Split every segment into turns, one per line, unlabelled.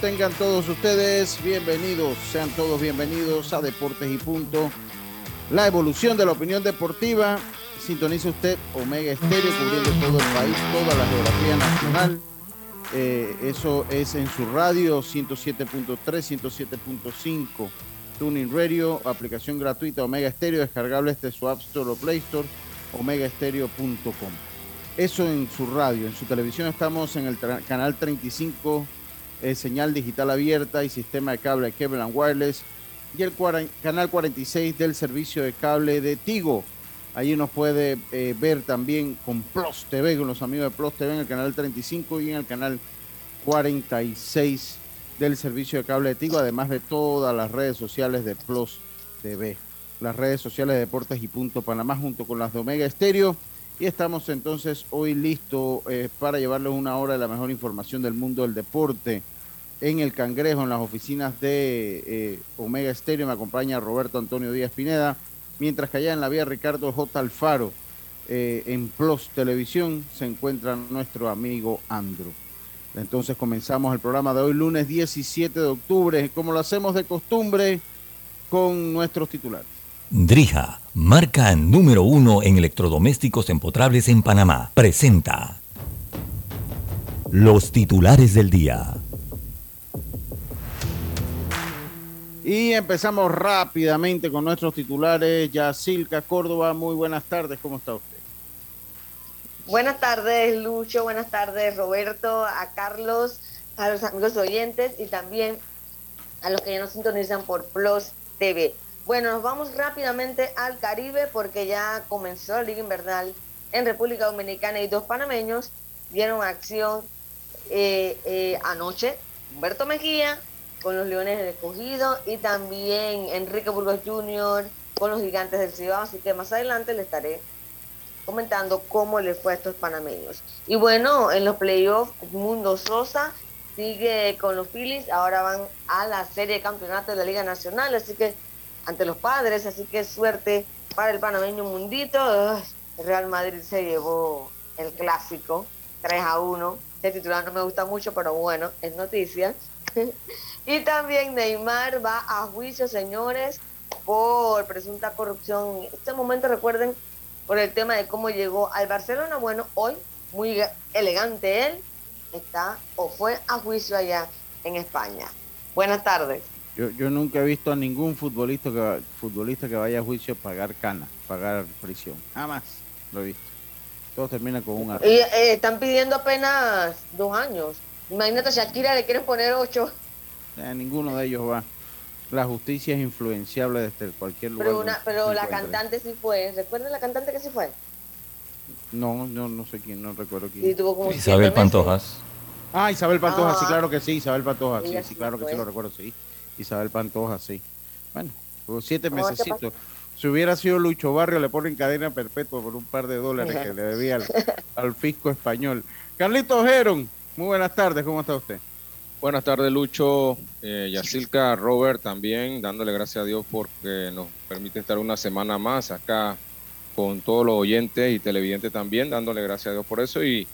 Tengan todos ustedes bienvenidos, sean todos bienvenidos a Deportes y Punto. La evolución de la opinión deportiva. Sintoniza usted Omega Estéreo cubriendo todo el país, toda la geografía nacional. Eh, eso es en su radio 107.3, 107.5. Tuning Radio, aplicación gratuita Omega Estéreo, descargable este su App Store o Play Store, omegaestereo.com. Eso en su radio, en su televisión estamos en el canal 35 señal digital abierta y sistema de cable Cable and Wireless y el canal 46 del servicio de cable de Tigo. Allí nos puede eh, ver también con Plus TV, con los amigos de Plus TV en el canal 35 y en el canal 46 del servicio de cable de Tigo, además de todas las redes sociales de Plus TV, las redes sociales de Deportes y Punto Panamá junto con las de Omega Estéreo. Y estamos entonces hoy listos eh, para llevarles una hora de la mejor información del mundo del deporte en el Cangrejo, en las oficinas de eh, Omega Estéreo. Me acompaña Roberto Antonio Díaz Pineda, mientras que allá en la vía Ricardo J. Alfaro, eh, en Plus Televisión, se encuentra nuestro amigo Andro. Entonces comenzamos el programa de hoy, lunes 17 de octubre, como lo hacemos de costumbre, con nuestros titulares.
Drija, marca número uno en electrodomésticos empotrables en Panamá, presenta los titulares del día.
Y empezamos rápidamente con nuestros titulares. Yacilca Córdoba, muy buenas tardes, ¿cómo está usted?
Buenas tardes, Lucho, buenas tardes, Roberto, a Carlos, a los amigos oyentes y también a los que ya nos sintonizan por Plus TV. Bueno, nos vamos rápidamente al Caribe porque ya comenzó la Liga Invernal en República Dominicana y dos panameños dieron acción eh, eh, anoche. Humberto Mejía con los Leones del Escogido y también Enrique Burgos Jr. con los Gigantes del Cibao. Así que más adelante le estaré comentando cómo le fue a estos panameños. Y bueno, en los playoffs, Mundo Sosa sigue con los Phillies. Ahora van a la serie de campeonato de la Liga Nacional. Así que ante los padres. Así que suerte para el panameño Mundito. Real Madrid se llevó el clásico 3 a 1. El titular no me gusta mucho, pero bueno, es noticia. Y también Neymar va a juicio, señores, por presunta corrupción. En este momento recuerden por el tema de cómo llegó al Barcelona. Bueno, hoy, muy elegante él, está o fue a juicio allá en España. Buenas tardes.
Yo, yo nunca he visto a ningún futbolista que, futbolista que vaya a juicio pagar cana, pagar prisión. Jamás lo he visto. Todo termina con un
Y eh, están pidiendo apenas dos años. Imagínate, a Shakira le quieren poner ocho.
Eh, ninguno de ellos va. La justicia es influenciable desde cualquier lugar.
Pero, la cantante sí fue. ¿Recuerdas la cantante que sí fue?
No, no, no sé quién, no recuerdo quién.
Isabel Pantojas.
Ah, Isabel Pantojas, sí, ah. claro que sí, Isabel Pantojas, sí, sí, claro que sí lo recuerdo, sí. Isabel Pantojas, sí. Bueno, siete meses. Si hubiera sido Lucho Barrio, le ponen cadena perpetua por un par de dólares que le debía al, fisco español. Carlitos Heron, muy buenas tardes, ¿cómo está usted?
Buenas tardes, Lucho, eh, Yacilca, Robert también, dándole gracias a Dios porque nos permite estar una semana más acá con todos los oyentes y televidentes también, dándole gracias a Dios por eso. Y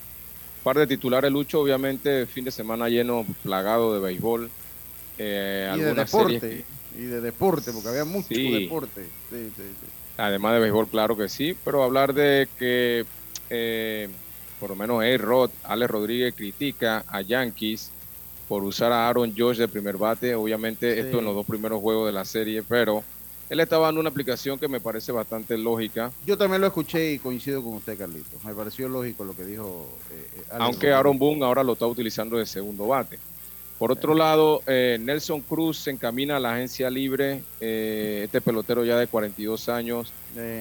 par de titulares, Lucho, obviamente, fin de semana lleno, plagado de béisbol.
Eh, y de deporte, y de deporte, porque había mucho deporte.
Además de béisbol, claro que sí, pero hablar de que eh, por lo menos A-Rod, Alex Rodríguez critica a Yankees por usar a Aaron George de primer bate. Obviamente esto en los dos primeros juegos de la serie, pero él estaba dando una aplicación que me parece bastante lógica.
Yo también lo escuché y coincido con usted, Carlitos. Me pareció lógico lo que dijo.
Eh, eh, Aunque Aaron Boone ahora lo está utilizando de segundo bate. Por otro lado, eh, Nelson Cruz se encamina a la agencia libre. este pelotero ya de 42 años.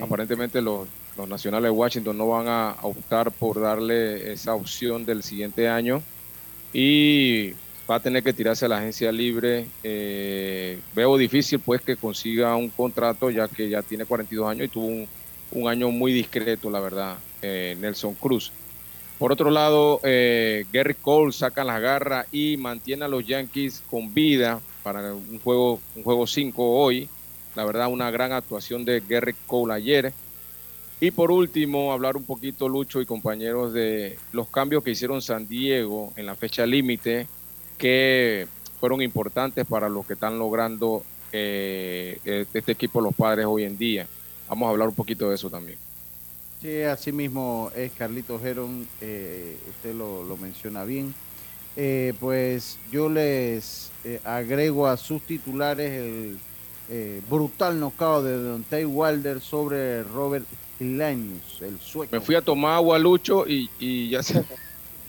Aparentemente los, nacionales de Washington no van a optar por darle esa opción del siguiente año. Y va a tener que tirarse a la agencia libre. Eh, veo difícil pues que consiga un contrato ya que ya tiene 42 años y tuvo un, año muy discreto, la verdad, eh, Nelson Cruz. Por otro lado, eh, Gary Cole saca las garras y mantiene a los Yankees con vida para un juego un juego 5 hoy. La verdad, una gran actuación de Gary Cole ayer. Y por último, hablar un poquito, Lucho y compañeros, de los cambios que hicieron San Diego en la fecha límite que fueron importantes para lo que están logrando eh, este equipo los padres hoy en día. Vamos a hablar un poquito de eso también.
Sí, así mismo es Carlito Geron, eh, usted lo, menciona bien. pues yo les agrego a sus titulares el brutal knockout de Dante Wilder sobre Robert Lanius, el sueco.
Me fui a tomar agua, Lucho, y, y ya se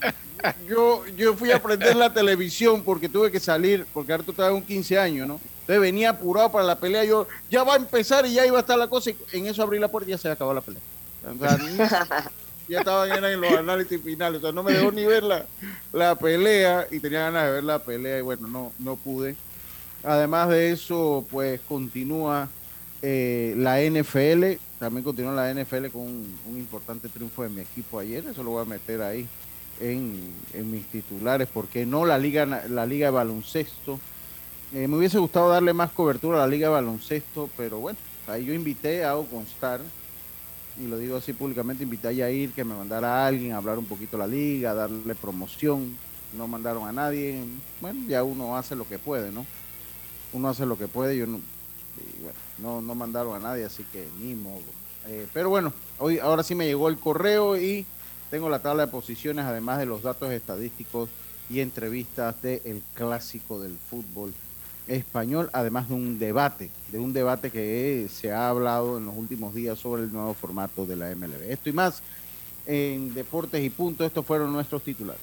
yo, yo fui a prender la televisión porque tuve que salir, porque ahora tú estabas un 15 años, ¿no? Entonces venía apurado para la pelea, yo ya va a empezar y ya iba a estar la cosa, y en eso abrí la puerta y ya se acabó la pelea. ya estaban en los análisis finales, o sea, no me dejó ni ver la, la pelea y tenía ganas de ver la pelea y bueno, no, no pude. Además de eso, pues continúa eh, la NFL, también continúa la NFL con un importante triunfo de mi equipo ayer, eso lo voy a meter ahí en, mis titulares, porque no la liga, la liga de baloncesto. Eh, me hubiese gustado darle más cobertura a la liga de baloncesto, pero bueno, ahí yo invité a constar, y lo digo así públicamente, invité a Yair que me mandara a alguien a hablar un poquito de la liga, darle promoción. No mandaron a nadie. Bueno, ya uno hace lo que puede, ¿no? Uno hace lo que puede, yo no, no, no mandaron a nadie, así que ni modo. Eh, pero bueno, hoy ahora sí me llegó el correo y tengo la tabla de posiciones, además de los datos estadísticos y entrevistas del clásico del fútbol español, además de un debate, de un debate que se ha hablado en los últimos días sobre el nuevo formato de la MLB. Esto y más en Deportes y Punto, estos fueron nuestros titulares.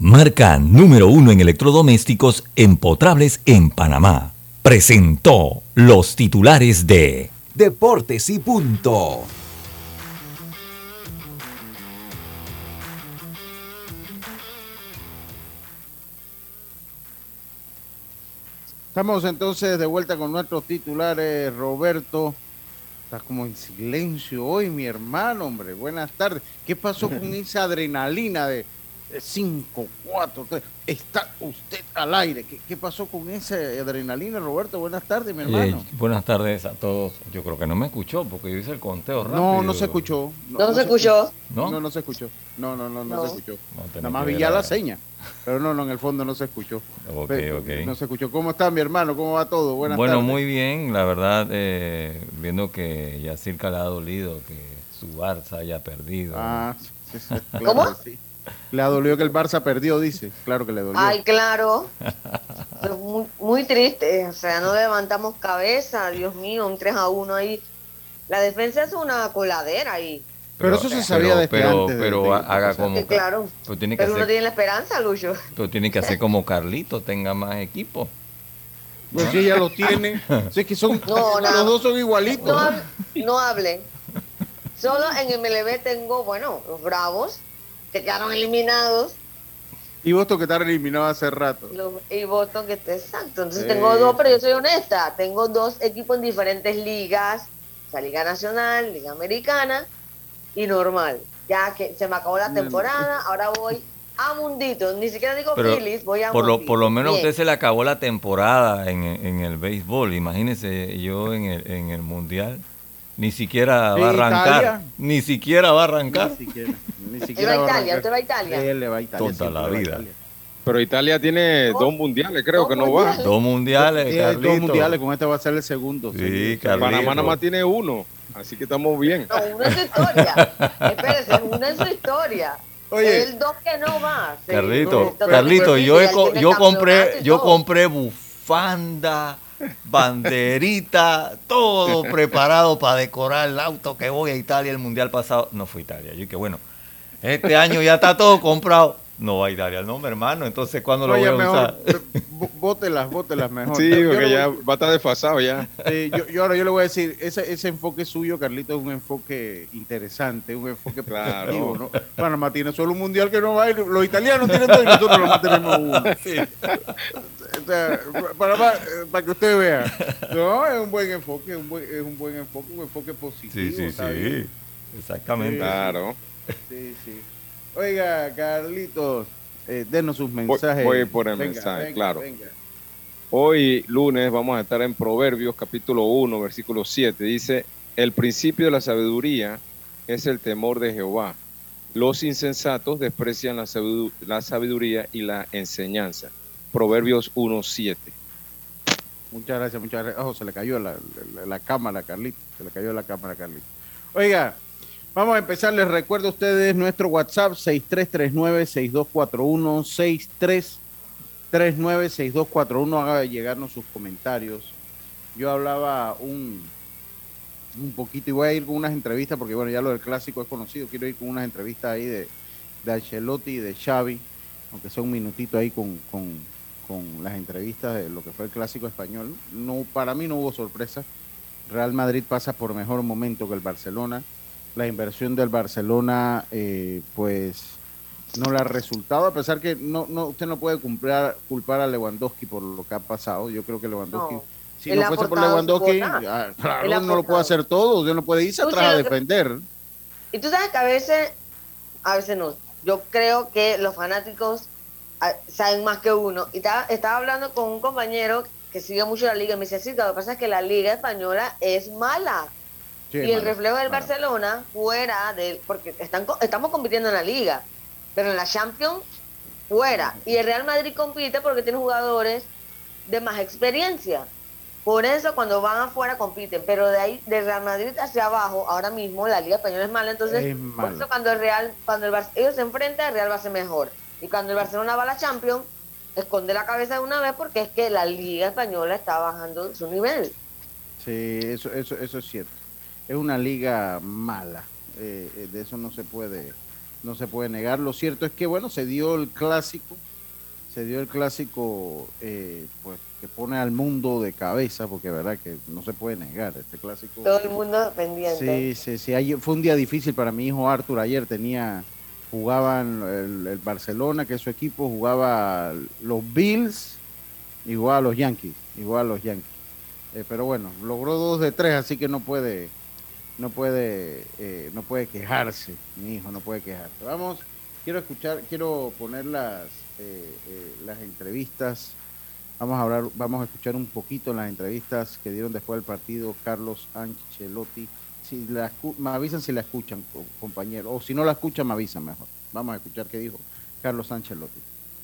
marca número uno en electrodomésticos empotrables en Panamá. Presentó los titulares de
Deportes y Punto.
Estamos entonces de vuelta con nuestros titulares. Roberto, estás como en silencio hoy, mi hermano, hombre. Buenas tardes. ¿Qué pasó con esa adrenalina de 5, 4, 3. Está usted al aire. ¿Qué, pasó con esa adrenalina, Roberto? Buenas tardes, mi hermano.
buenas tardes a todos. Yo creo que no me escuchó porque yo hice el conteo rápido.
No, no se escuchó.
No, se, escuchó.
¿No? No, no se escuchó. No, no, no, no, se escuchó. Nada más vi ya la seña. Pero no, no, en el fondo no se escuchó.
Ok, ok.
No se escuchó. ¿Cómo está, mi hermano? ¿Cómo va todo?
Buenas bueno, muy bien. La verdad, eh, viendo que ya circa le ha dolido que su Barça haya perdido.
Ah, sí, sí, ¿Cómo? Sí. Le ha dolido que el Barça perdió, dice. Claro que le dolió.
Ay, claro. muy, triste. O sea, no levantamos cabeza. Dios mío, un 3 a 1 ahí. La defensa es una coladera ahí.
Pero, eso se sabía desde
pero,
antes.
Pero haga como.
claro. Pero, tiene que uno tiene la esperanza, Lucho.
Pero tiene que hacer como Carlito, tenga más equipo.
Pues si ella lo tiene. Si es que son, los dos son igualitos.
No, no hable. Solo en MLB tengo, bueno, los Bravos, que quedaron eliminados.
Y Boston que está eliminado hace rato.
y Boston que está exacto. Entonces tengo dos, pero yo soy honesta. Tengo dos equipos en diferentes ligas. O sea, Liga Nacional, Liga Americana y normal. Ya que se me acabó la temporada, ahora voy a Mundito. Ni siquiera digo
Pero
Phillies, voy a
por lo,
Mundito.
por lo menos
Bien.
usted se le acabó la temporada en, en el béisbol. Imagínese yo en el, en el mundial. Ni siquiera va a arrancar.
Italia.
Ni siquiera va a arrancar.
Ni siquiera, ni siquiera
va a
va a
Italia,
arrancar.
usted va a Italia.
Él le va a Italia.
La
va
vida.
Pero Italia tiene dos mundiales, creo
Dos
que no va.
mundiales.
Dos mundiales,
Tiene dos
Carlito.
mundiales, con este va a ser el segundo.
Sí. Carlito.
Panamá nada más tiene uno, así que estamos bien.
No, uno en su historia. Espérese, uno en su historia.
Oye.
El dos que no va. sí.
Carlito, Carlito, yo, yo compré, yo compré bufanda, banderita, todo preparado para decorar el auto que voy a Italia el mundial pasado. No fue Italia. Yo que bueno, este año ya está todo comprado. No va a Italia, no, mi hermano. Entonces, ¿cuándo lo voy a
mejor,
usar?
b- bótelas, bótelas mejor.
Sí,
Yo
porque
le
ya
voy-
va a estar desfasado ya.
Sí, yo, yo ahora yo le voy a decir, ese, ese enfoque suyo, Carlito, es un enfoque interesante, un enfoque
Claro.
positivo, ¿no? Panamá tiene solo un mundial que no va a ir, los italianos tienen dos y nosotros nomás tenemos uno. O sea, Panamá, eh, para que usted vea, no, es un buen enfoque, es un buen, es un buen enfoque, un enfoque positivo.
Sí, sí, sí. Exactamente.
Claro.
Sí, sí. Oiga, Carlitos, eh, denos sus
Voy-
mensajes.
voy por el mensaje, claro.
venga.
Hoy, lunes, vamos a estar en Proverbios capítulo 1, versículo 7. Dice, el principio de la sabiduría es el temor de Jehová. Los insensatos desprecian la sabidu- la sabiduría y la enseñanza. Proverbios 1, 7.
Muchas gracias, muchas gracias. Ojo, se le cayó la, la- la cámara, Carlito. Se le cayó la cámara, Carlito. Oiga, vamos a empezar. Les recuerdo a ustedes nuestro WhatsApp 6339-6241. 6339-6241. Haga llegarnos sus comentarios. Yo hablaba un, un poquito y voy a ir con unas entrevistas porque, bueno, ya lo del clásico es conocido. Quiero ir con unas entrevistas ahí de, de Ancelotti y de Xavi, aunque sea un minutito ahí con, con, con las entrevistas de lo que fue el clásico español. No, para mí no hubo sorpresa. Real Madrid pasa por mejor momento que el Barcelona. La inversión del Barcelona, eh, pues, no le ha resultado, a pesar que no, no, usted no puede culpar, culpar a Lewandowski por lo que ha pasado. Yo creo que Lewandowski,
No.
si no fuese por Lewandowski, ah, claro, no lo puede hacer todo, usted no puede irse atrás a defender.
Y tú sabes que a veces, a veces no. Yo creo que los fanáticos ah, saben más que uno. Y estaba, estaba hablando con un compañero que sigue mucho la liga y me decía, sí, lo que pasa es que la liga española es mala.
Sí,
y el reflejo del. Barcelona fuera del, porque están, estamos compitiendo en la liga, pero en la Champions fuera. Y el Real Madrid compite porque tiene jugadores de más experiencia. Por eso cuando van afuera compiten, pero de ahí, de Real Madrid hacia abajo, ahora mismo la Liga Española es mala, entonces
Es
por eso cuando el Real, cuando el Bar- ellos se enfrentan, el Real va a ser mejor. Y cuando el Barcelona va a la Champions, esconde la cabeza de una vez porque es que la Liga Española está bajando su nivel.
Sí, eso, eso, eso es cierto. Es una liga mala. eh, eh, de eso no se puede, no se puede negar. Lo cierto es que bueno, se dio el clásico, se dio el clásico, eh, pues que pone al mundo de cabeza, porque verdad que no se puede negar este clásico.
Todo el mundo pendiente.
Sí, sí, sí. Ayer, fue un día difícil para mi hijo Arthur. Ayer tenía, jugaban el, el Barcelona, que es su equipo, jugaba los Bills jugaba a los Yankees. Igual a los Yankees. Eh, pero bueno, logró dos de tres, así que no puede, no puede, eh, no puede quejarse. Mi hijo no puede quejarse. Vamos, quiero escuchar, quiero poner las, eh, eh, las entrevistas. Vamos a hablar, vamos a escuchar un poquito las entrevistas que dieron después del partido Carlos Ancelotti. Si la me avisan si la escuchan, co- compañero, o si no la escuchan, me avisan mejor. Vamos a escuchar qué dijo Carlos Ancelotti.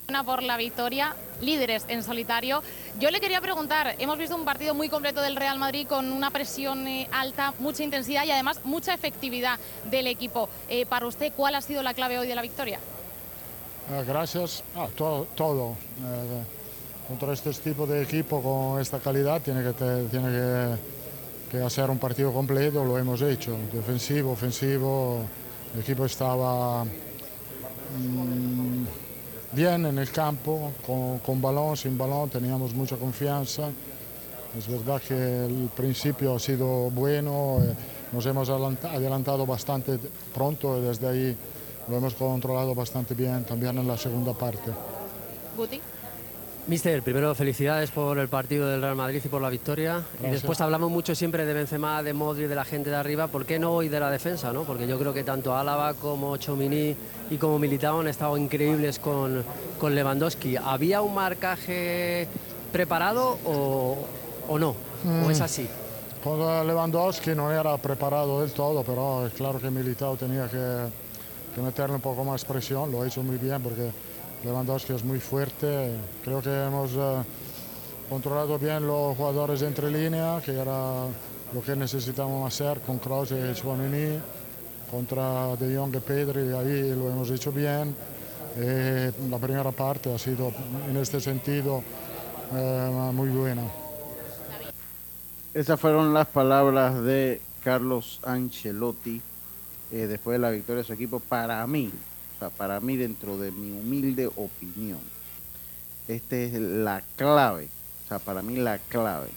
Por la victoria, líderes en solitario. Yo le quería preguntar, hemos visto un partido muy completo del Real Madrid con una presión eh, alta, mucha intensidad y además mucha efectividad del equipo. Eh, para usted, ¿cuál ha sido la clave hoy de la victoria?
Ah, gracias. Ah, todo. todo. Eh, contra este tipo de equipo con esta calidad tiene que, te- tiene que, que hacer un partido completo, lo hemos hecho. Defensivo, ofensivo, el equipo estaba mm, bien en el campo, con, con balón, sin balón, teníamos mucha confianza. Es verdad que el principio ha sido bueno, eh, nos hemos adelanta- adelantado bastante pronto y desde ahí lo hemos controlado bastante bien también en la segunda parte.
Guti.
Mister, primero felicidades por el partido del Real Madrid y por la victoria. Y después hablamos mucho siempre de Benzema, de Modri, de la gente de arriba. ¿Por qué no hoy de la defensa? ¿no? Porque yo creo que tanto Álava como Chomini y como Militao han estado increíbles con, con Lewandowski. ¿Había un marcaje preparado o, o no? ¿O es
Mm.
así?
Con Lewandowski no era preparado del todo, pero es claro que Militao tenía que, que meterle un poco más presión, lo ha hecho muy bien porque Lewandowski es muy fuerte. Creo que hemos eh, controlado bien los jugadores entre línea, que era lo que necesitábamos hacer con Kroos y Chouameni, contra De Jong y Pedri, ahí lo hemos hecho bien. Eh, la primera parte ha sido en este sentido eh, muy buena.
Esas fueron las palabras de Carlos Ancelotti eh, después de la victoria de su equipo. Para mí, para mí dentro de mi humilde opinión, esta es la clave, o sea, para mí la clave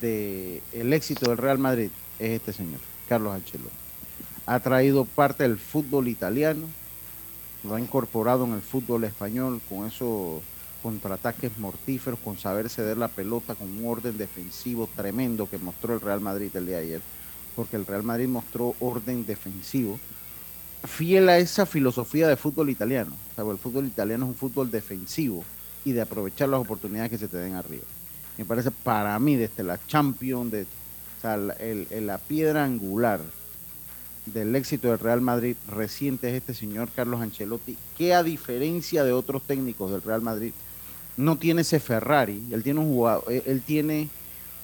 del el éxito del Real Madrid es este señor, Carlos Ancelotti. Ha traído parte del fútbol italiano, lo ha incorporado en el fútbol español con esos contraataques mortíferos, con saber ceder la pelota, con un orden defensivo tremendo que mostró el Real Madrid el día de ayer, porque el Real Madrid mostró orden defensivo, fiel a esa filosofía de fútbol italiano. O sea, el fútbol italiano es un fútbol defensivo y de aprovechar las oportunidades que se te den arriba. Me parece para mí desde la Champions, de, o sea, la, el- la piedra angular del éxito del Real Madrid reciente es este señor Carlos Ancelotti, que a diferencia de otros técnicos del Real Madrid, no tiene ese Ferrari, él tiene un jugador, él tiene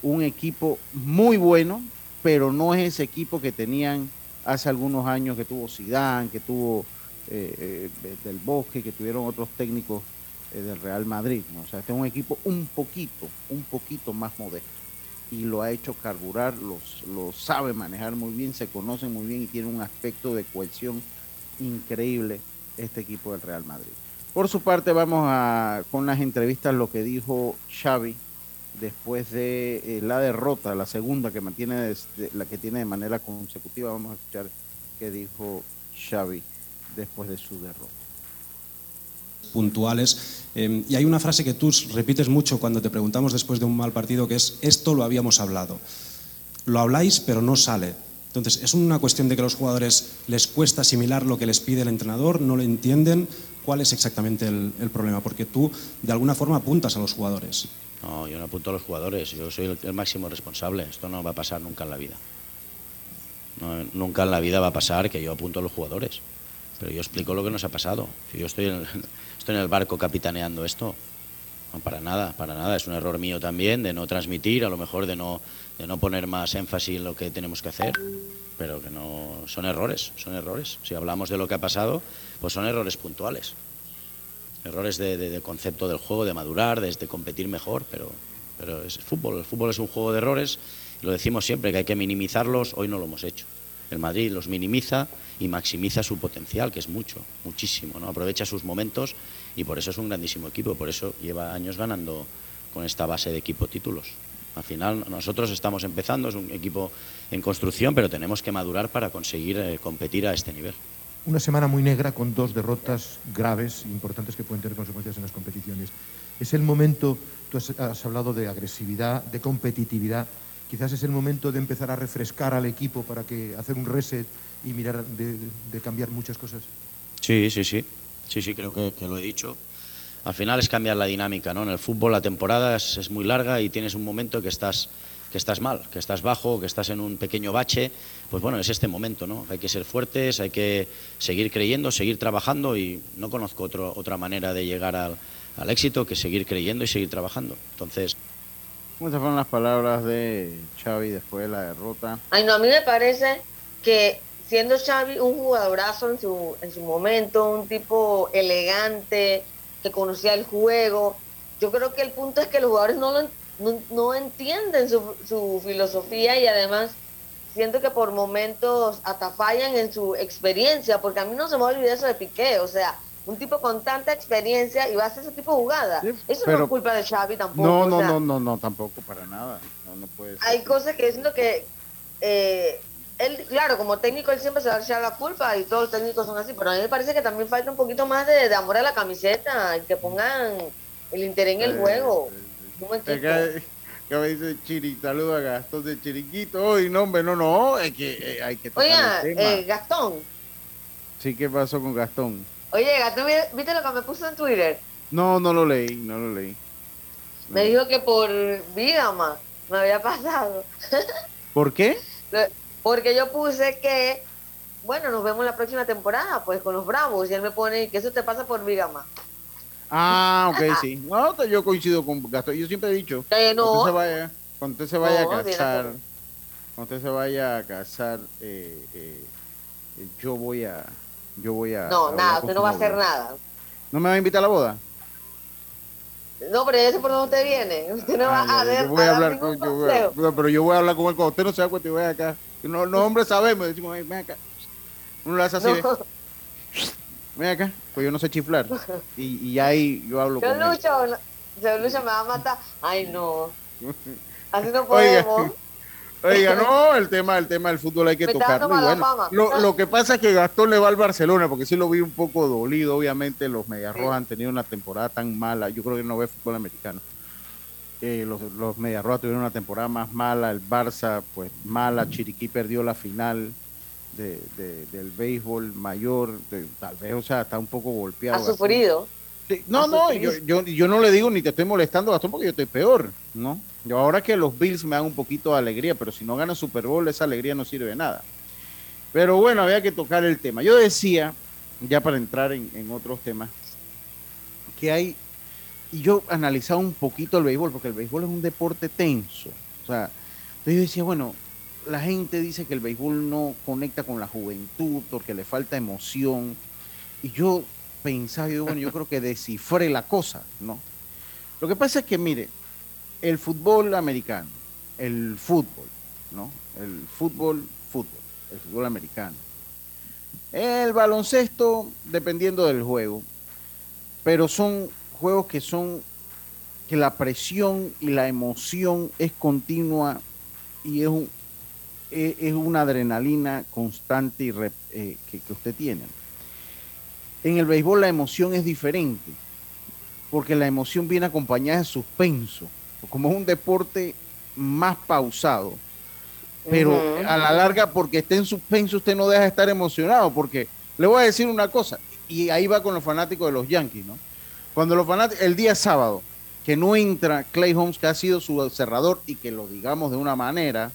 un equipo muy bueno, pero no es ese equipo que tenían hace algunos años que tuvo Zidane, que tuvo eh, eh, del Bosque, que tuvieron otros técnicos eh, del Real Madrid. O sea, este es un equipo un poquito, un poquito más modesto y lo ha hecho carburar, los, lo sabe manejar muy bien, se conocen muy bien y tiene un aspecto de cohesión increíble este equipo del Real Madrid. Por su parte vamos a con las entrevistas lo que dijo Xavi después de eh, la derrota, la segunda que mantiene desde- la que tiene de manera consecutiva. Vamos a escuchar qué dijo Xavi después de su derrota.
puntuales. Eh, y hay una frase que tú repites mucho cuando te preguntamos después de un mal partido, que es, esto lo habíamos hablado. Lo habláis, pero no sale. Entonces, es una cuestión de que a los jugadores les cuesta asimilar lo que les pide el entrenador, no lo entienden. ¿Cuál es exactamente el, el problema? Porque tú, de alguna forma, apuntas a los jugadores.
No, yo no apunto a los jugadores, yo soy el, máximo responsable. Esto no va a pasar nunca en la vida. Nunca en la vida va a pasar que yo apunto a los jugadores. Pero yo explico lo que nos ha pasado. Si yo estoy en, estoy en el barco capitaneando esto, no, para nada, para nada. Es un error mío también de no transmitir, a lo mejor de no, de no poner más énfasis en lo que tenemos que hacer. Pero que no son errores, son errores. Si hablamos de lo que ha pasado, pues son errores puntuales. Errores de, concepto del juego, de madurar, de, competir mejor, pero, pero es fútbol. El fútbol es un juego de errores. Lo decimos siempre, que hay que minimizarlos. Hoy no lo hemos hecho. El Madrid los minimiza y maximiza su potencial, que es mucho, muchísimo. ¿no? Aprovecha sus momentos y por eso es un grandísimo equipo. Por eso lleva años ganando con esta base de equipo títulos. Al final nosotros estamos empezando, es un equipo en construcción, pero tenemos que madurar para conseguir eh, competir a este nivel.
Una semana muy negra con dos derrotas graves, importantes que pueden tener consecuencias en las competiciones. Es el momento, tú has, hablado de agresividad, de competitividad, quizás es el momento de empezar a refrescar al equipo para que hacer un reset y mirar de, de cambiar muchas cosas.
Sí, sí, sí. Sí, sí, creo que, que lo he dicho. Al final es cambiar la dinámica, ¿no? En el fútbol la temporada es, es muy larga y tienes un momento que estás, que estás mal, que estás bajo, que estás en un pequeño bache. Pues bueno, es este momento, ¿no? Hay que ser fuertes, hay que seguir creyendo, seguir trabajando y no conozco otro, otra manera de llegar al, al éxito que seguir creyendo y seguir trabajando. Entonces,
Esas fueron las palabras de Xavi después de la derrota.
Ay, no, a mí me parece que siendo Xavi un jugadorazo en su, en su momento, un tipo elegante, que conocía el juego, yo creo que el punto es que los jugadores no, lo, no, no entienden su, su filosofía y además siento que por momentos hasta fallan en su experiencia, porque a mí no se me olvida eso de Piqué, o sea, un tipo con tanta experiencia y va a hacer ese tipo de jugada. eso no es culpa de Xavi tampoco.
No,
o
no,
sea,
no, no, no, tampoco para nada. No, no puede ser.
hay cosas que siento que eh, él, claro, como técnico él siempre se va a echar la culpa y todos los técnicos son así, pero a mí me parece que también falta un poquito más de, de amor a la camiseta y que pongan El Inter en el
Eh,
juego. Un
acá me dice Chiri, saluda a Gastón de Chiriquito. Hoy no, hombre, no, no, es que eh, hay que tocar
Oiga,
el tema.
eh, Gastón.
Sí, ¿qué pasó con Gastón?
Oye, Gastón, ¿viste- ¿viste lo que me puso en Twitter?
No, no lo leí, no lo leí.
Me dijo que por Vígama me había pasado.
¿Por qué?
Porque yo puse que, bueno, nos vemos la próxima temporada, pues con los Bravos. Y él me pone que eso te pasa por Vígama.
Ah, ok, sí. No, yo coincido con Gastón. Yo siempre he dicho,
Que no.
cuando usted se vaya, cuando usted se vaya
No,
a casar, cuando usted se vaya a casar, eh, eh, eh, yo voy a, yo voy a.
No, nada, usted no va a hacer nada.
¿No me va a invitar a la boda?
No, pero ese por donde usted viene. Usted no va
Ah,
a,
ya,
dar-
yo voy a hablar con, yo voy a- pero yo voy a hablar con él cuando usted no se da cuenta y voy acá. No, los hombres sabemos, decimos, "Ey, ven acá. Uno le hace así,
No.
ve, ven acá, pues yo no sé chiflar. Y, y ahí yo hablo
Yo
con él.
Lucho, no- yo Lucho me va a matar. Ay, no. Así no
Oiga,
podemos.
Oiga, no, el tema, el tema del fútbol hay que tocarlo. bueno, lo, lo que pasa es que Gastón le va al Barcelona, porque sí lo vi un poco dolido. Obviamente, los Medias Rojas han tenido una temporada tan mala. Yo creo que no ve fútbol americano. Eh, los, los Medias Rojas tuvieron una temporada más mala. El Barça, pues mala. Chiriquí perdió la final de, de- del béisbol mayor. de- tal vez, o sea, está un poco golpeado.
Ha sufrido.
Sí, No,
Ha
no, yo, yo, yo no le digo ni te estoy molestando, Gastón, porque yo estoy peor, ¿no? Yo ahora que los Bills me dan un poquito de alegría, pero si no ganan Super Bowl, esa alegría no sirve de nada. Pero bueno, había que tocar el tema. Yo decía, ya para entrar en, en otros temas, que hay, y yo analizaba un poquito el béisbol, porque el béisbol es un deporte tenso. O sea, entonces yo decía, bueno, la gente dice que el béisbol no conecta con la juventud porque le falta emoción. Y yo pensaba, yo, bueno, yo creo que descifré la cosa, ¿no? Lo que pasa es que, mire, el fútbol americano, el fútbol, ¿no? El fútbol, fútbol, el fútbol americano. El baloncesto, dependiendo del juego, pero son juegos que son, que la presión y la emoción es continua y es, un, es, es una adrenalina constante y rep- eh, que, que usted tiene. En el béisbol la emoción es diferente, porque la emoción viene acompañada de suspenso, como es un deporte más pausado. Pero a la larga, porque esté en suspenso, usted no deja de estar emocionado, porque le voy a decir una cosa, y ahí va con los fanáticos de los Yankees, ¿no? Cuando los fanáticos, el día sábado, que no entra Clay Holmes, que ha sido su cerrador, y que lo digamos de una manera,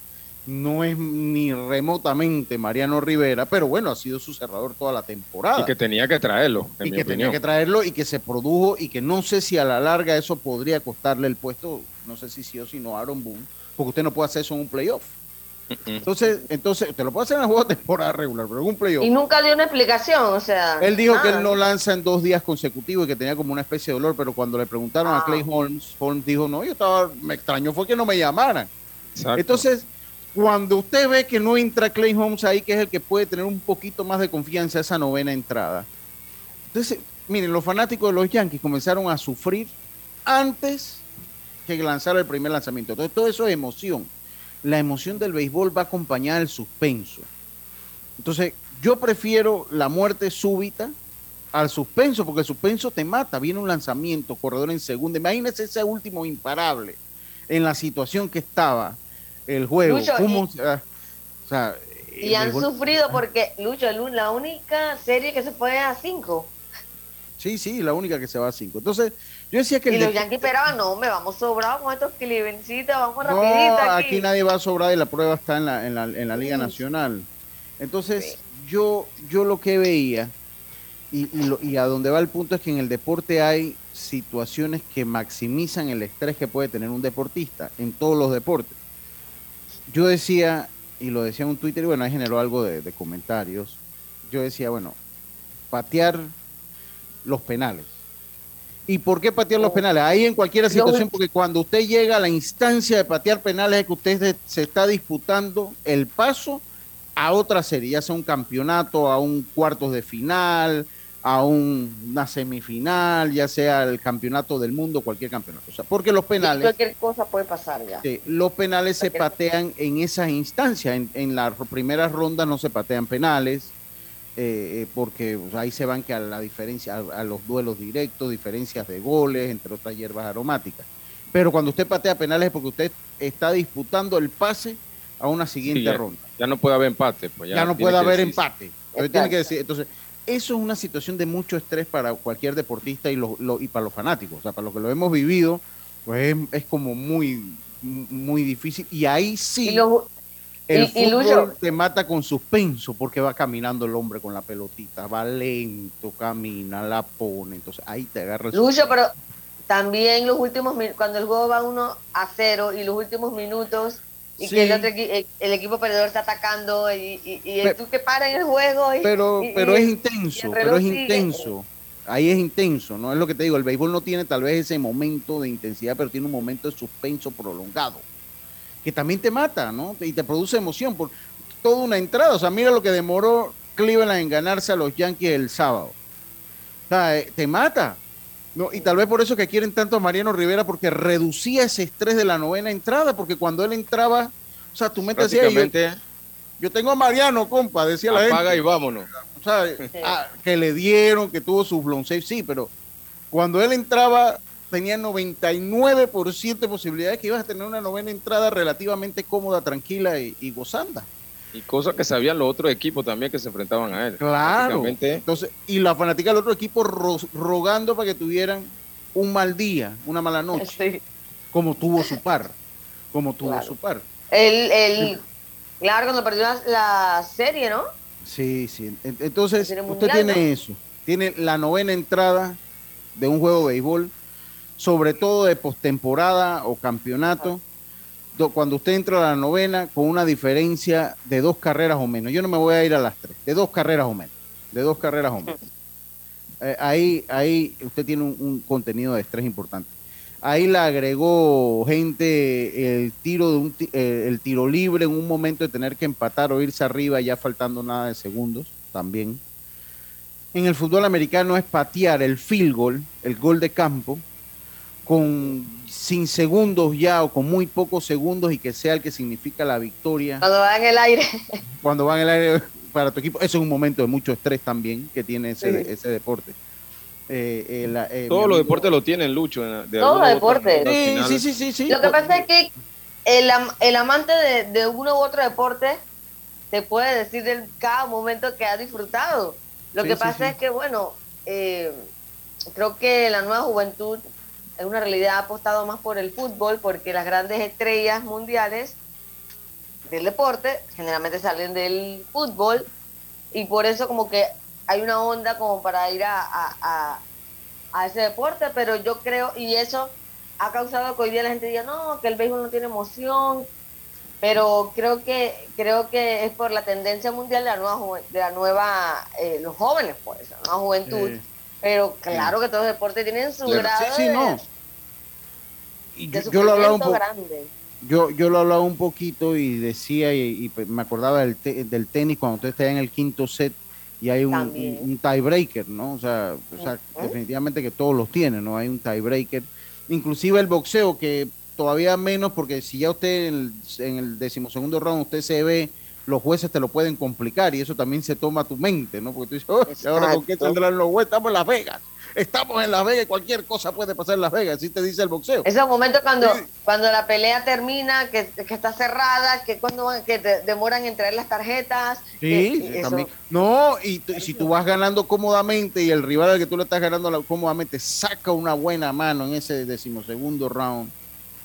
no es ni remotamente Mariano Rivera, pero bueno, ha sido su cerrador toda la temporada
Y que tenía que traerlo, en
y
mi
que
opinión.
tenía que traerlo y que se produjo y que no sé si a la larga eso podría costarle el puesto, no sé si sí o si no Aaron Boone, porque usted no puede hacer eso en un playoff. Entonces, entonces, te lo puede hacer en el juego de temporada regular, pero en un playoff.
Y nunca dio una explicación, o sea.
Él dijo que él no lanza en dos días consecutivos y que tenía como una especie de dolor, pero cuando le preguntaron a
Ah.
Clay Holmes, Holmes dijo, no, yo estaba, me extrañó fue que no me llamaran.
Exacto.
Entonces, cuando usted ve que no entra Clay Holmes ahí, que es el que puede tener un poquito más de confianza esa novena entrada. Entonces, miren, los fanáticos de los Yankees comenzaron a sufrir antes que lanzara el primer lanzamiento. Entonces, todo eso es emoción. La emoción del béisbol va acompañada del suspenso. Entonces, yo prefiero la muerte súbita al suspenso, porque el suspenso te mata. Viene un lanzamiento, corredor en segunda. Imagínese ese último imparable en la situación que estaba el juego.
Lucho,
¿Cómo
y-
ah, o sea,
Y
el
han sufrido porque, Lucho, la única serie que se fue a cinco.
Sí, sí, la única que se va a cinco. Entonces, yo decía que
Y
el
los
de-
Yankees esperaban, no, me vamos sobrados con estos Clevelandcitos, vamos
No,
rapidito aquí.
aquí nadie va a sobrar y la prueba está en la, en la, en la Liga Nacional. Entonces, yo, yo lo que veía, y, y, lo- y a donde va el punto es que en el deporte hay situaciones que maximizan el estrés que puede tener un deportista en todos los deportes. Yo decía, y lo decía en un Twitter, y bueno, ahí generó algo de, de comentarios. Yo decía, bueno, patear los penales. ¿Y por qué patear los penales? Ahí en cualquier situación, porque cuando usted llega a la instancia de patear penales es que usted se, se está disputando el paso a otra serie, ya sea un campeonato, a un cuartos de final, a un- una semifinal, ya sea el campeonato del mundo, cualquier campeonato. O sea, porque los penales...
Cualquier cosa puede pasar ya.
Sí, los penales se patean en esas instancias. En, en las primeras rondas no se patean penales. eh, eh, porque pues, ahí se van que a la diferencia, a, los duelos directos, diferencias de goles, entre otras hierbas aromáticas. Pero cuando usted patea penales es porque usted está disputando el pase a una siguiente ronda.
Ya no puede haber empate. Pues
ya, no puede haber empate. Tiene que decir, entonces, eso es una situación de mucho estrés para cualquier deportista y, lo, y para los fanáticos. O sea, para los que lo hemos vivido, pues es, como muy, muy difícil. Y ahí sí, el fútbol te mata con suspenso porque va caminando el hombre con la pelotita, va lento, camina, la pone. Entonces ahí te agarra el
Lucho, pero también los últimos cuando el juego va uno a cero y los últimos minutos y que el, otro, el, equipo perdedor está atacando y, y, tú que paras en el juego.
pero pero es intenso, pero es intenso. Ahí es intenso, ¿no? Es lo que te digo, el béisbol no tiene tal vez ese momento de intensidad, pero tiene un momento de suspenso prolongado, que también te mata, ¿no? Y te produce emoción por toda una entrada. O sea, mira lo que demoró Cleveland en ganarse a los Yankees el sábado. O sea, eh, te mata. No, y tal vez por eso que quieren tanto a Mariano Rivera, porque reducía ese estrés de la novena entrada, porque cuando él entraba, o sea, tu mente decía, yo, yo, tengo a Mariano, compa, decía la gente.
Apaga y vámonos.
O sea, ah, que le dieron, que tuvo su blown safe, sí, pero cuando él entraba tenía 99% de posibilidades que ibas a tener una novena entrada relativamente cómoda, tranquila y, y gozanda.
Y cosas que sabían los otros equipos también que se enfrentaban a él.
Claro. Entonces, y la fanática del otro equipo rogando para que tuvieran un mal día, una mala noche. Como tuvo su par. Como tuvo su par.
El, el, claro, cuando perdió la, serie, ¿no?
Sí, sí. Entonces, usted tiene eso. Tiene la novena entrada de un juego de béisbol, sobre todo de postemporada o campeonato cuando usted entra a la novena con una diferencia de dos carreras o menos. Yo no me voy a ir a las tres, de dos carreras o menos. De dos carreras o menos. Eh, ahí, ahí usted tiene un, contenido de estrés importante. Ahí le agregó gente el tiro de un, eh, el tiro libre en un momento de tener que empatar o irse arriba ya faltando nada de segundos también. En el fútbol americano es patear el field goal, el gol de campo, con sin segundos ya o con muy pocos segundos y que sea el que significa la victoria.
Cuando va en el aire.
Cuando va en el aire para tu equipo. Eso es un momento de mucho estrés también que tiene ese, ese deporte.
Eh, eh, eh, Todos los deportes lo tienen, Lucho.
Todos los deportes.
Sí, sí, sí, sí,
Lo que pasa es que el, el amante de, de, uno u otro deporte te puede decir de cada momento que ha disfrutado. Lo que pasa es que, bueno, creo que la nueva juventud es una realidad ha apostado más por el fútbol porque las grandes estrellas mundiales del deporte generalmente salen del fútbol y por eso como que hay una onda como para ir a, a, ese deporte, pero yo creo, y eso ha causado que hoy día la gente diga, no, que el béisbol no tiene emoción, pero creo que creo que es por la tendencia mundial de la nueva, de la nueva eh, los jóvenes, pues, la nueva juventud. Pero claro que todos los deportes tienen su grado. Sí, sí, no.
yo, lo hablaba un poco. Yo, yo lo hablaba un poquito y decía, y, me acordaba del, del tenis cuando usted está en el quinto set y hay un, un, tiebreaker, ¿no? O sea, o sea definitivamente que todos los tienen, ¿no? Hay un tiebreaker. Inclusive el boxeo, que todavía menos, porque si ya usted en el, en el decimosegundo round usted se ve los jueces te lo pueden complicar y eso también se toma a tu mente, ¿no? Porque tú dices, oh, ahora con qué saldrán los jueces, estamos en Las Vegas, estamos en Las Vegas y cualquier cosa puede pasar en Las Vegas, así te dice el boxeo.
Ese momento cuando, cuando la pelea termina, que, está cerrada, que cuando que te demoran en traer las tarjetas.
Sí, también. No, y, si tú vas ganando cómodamente y el rival al que tú le estás ganando cómodamente saca una buena mano en ese decimosegundo round,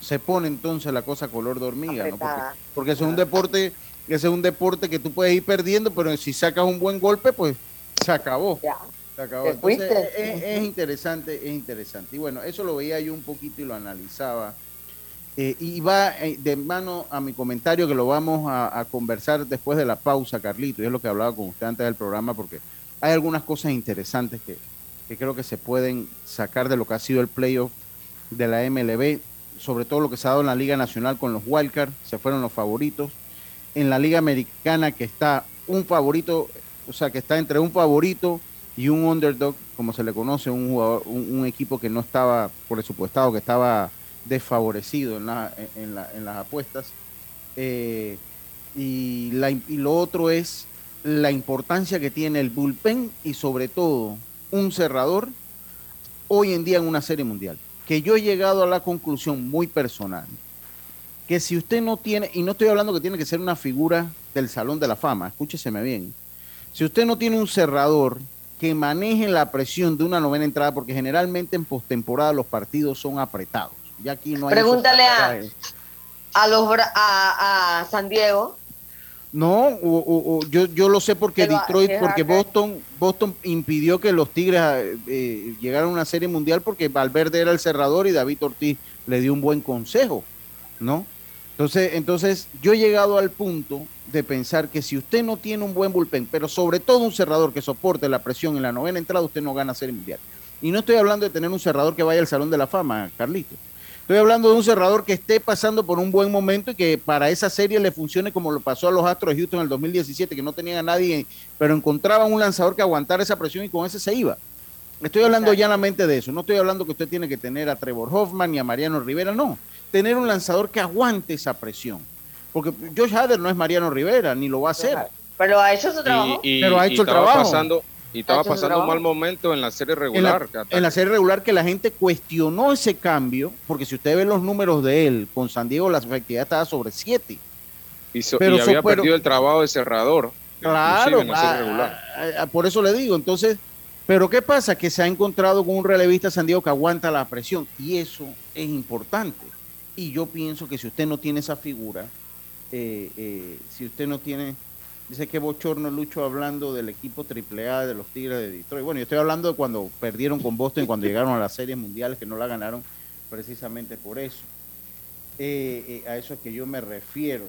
se pone entonces la cosa color de hormiga, ¿no? Porque, porque es un deporte ese es un deporte que tú puedes ir perdiendo, pero si sacas un buen golpe, pues se acabó. Se acabó. Entonces, es, interesante, es interesante. Y bueno, eso lo veía yo un poquito y lo analizaba. Eh, y va eh, de mano a mi comentario que lo vamos a, conversar después de la pausa, Carlito. Y es lo que hablaba con usted antes del programa, porque hay algunas cosas interesantes que, que creo que se pueden sacar de lo que ha sido el playoff de la MLB, sobre todo lo que se ha dado en la Liga Nacional con los Wildcards, se fueron los favoritos en la Liga Americana que está un favorito, o sea, que está entre un favorito y un underdog, como se le conoce, un jugador, un, equipo que no estaba presupuestado, que estaba desfavorecido en, en, las apuestas. Eh, y, la, y, lo otro es la importancia que tiene el bullpen y sobre todo un cerrador hoy en día en una serie mundial. Que yo he llegado a la conclusión muy personal que si usted no tiene, y no estoy hablando que tiene que ser una figura del Salón de la Fama, escúcheseme bien, si usted no tiene un cerrador que maneje la presión de una novena entrada, porque generalmente en postemporada los partidos son apretados. Ya aquí no hay
Pregúntale a, a, los, a, a San Diego.
No, o, o, yo, yo lo sé porque Detroit, porque Boston, Boston impidió que los Tigres eh, llegaran a una serie mundial porque Valverde era el cerrador y David Ortiz le dio un buen consejo, ¿no? Entonces, entonces yo he llegado al punto de pensar que si usted no tiene un buen bullpen, pero sobre todo un cerrador que soporte la presión en la novena entrada, usted no gana serie mundial. Y no estoy hablando de tener un cerrador que vaya al Salón de la Fama, Carlito. Estoy hablando de un cerrador que esté pasando por un buen momento y que para esa serie le funcione como lo pasó a los Astros de Houston en el 2017, que no tenían a nadie, pero encontraban un lanzador que aguantara esa presión y con ese se iba. Estoy hablando llanamente de eso. No estoy hablando que usted tiene que tener a Trevor Hoffman ni a Mariano Rivera, no. Tener un lanzador que aguante esa presión. Porque Josh Hader no es Mariano Rivera, ni lo va a hacer.
Pero ha hecho su trabajo.
pero ha hecho el trabajo.
Pasando, y estaba pasando un mal momento en la serie regular.
En la, serie regular que la gente cuestionó ese cambio, porque si usted ve los números de él, con San Diego la efectividad estaba sobre 7.
Y, pero había perdido el trabajo de cerrador.
Claro, ah, ah, ah, por eso le digo. Entonces, pero ¿qué pasa? Que se ha encontrado con un relevista San Diego que aguanta la presión y eso es importante. Y yo pienso que si usted no tiene esa figura, eh, eh, si usted no tiene Dice que bochorno Lucho hablando del equipo AAA de los Tigres de Detroit. Bueno, yo estoy hablando de cuando perdieron con Boston, cuando llegaron a las series mundiales, que no la ganaron precisamente por eso. Eh, a eso es que yo me refiero.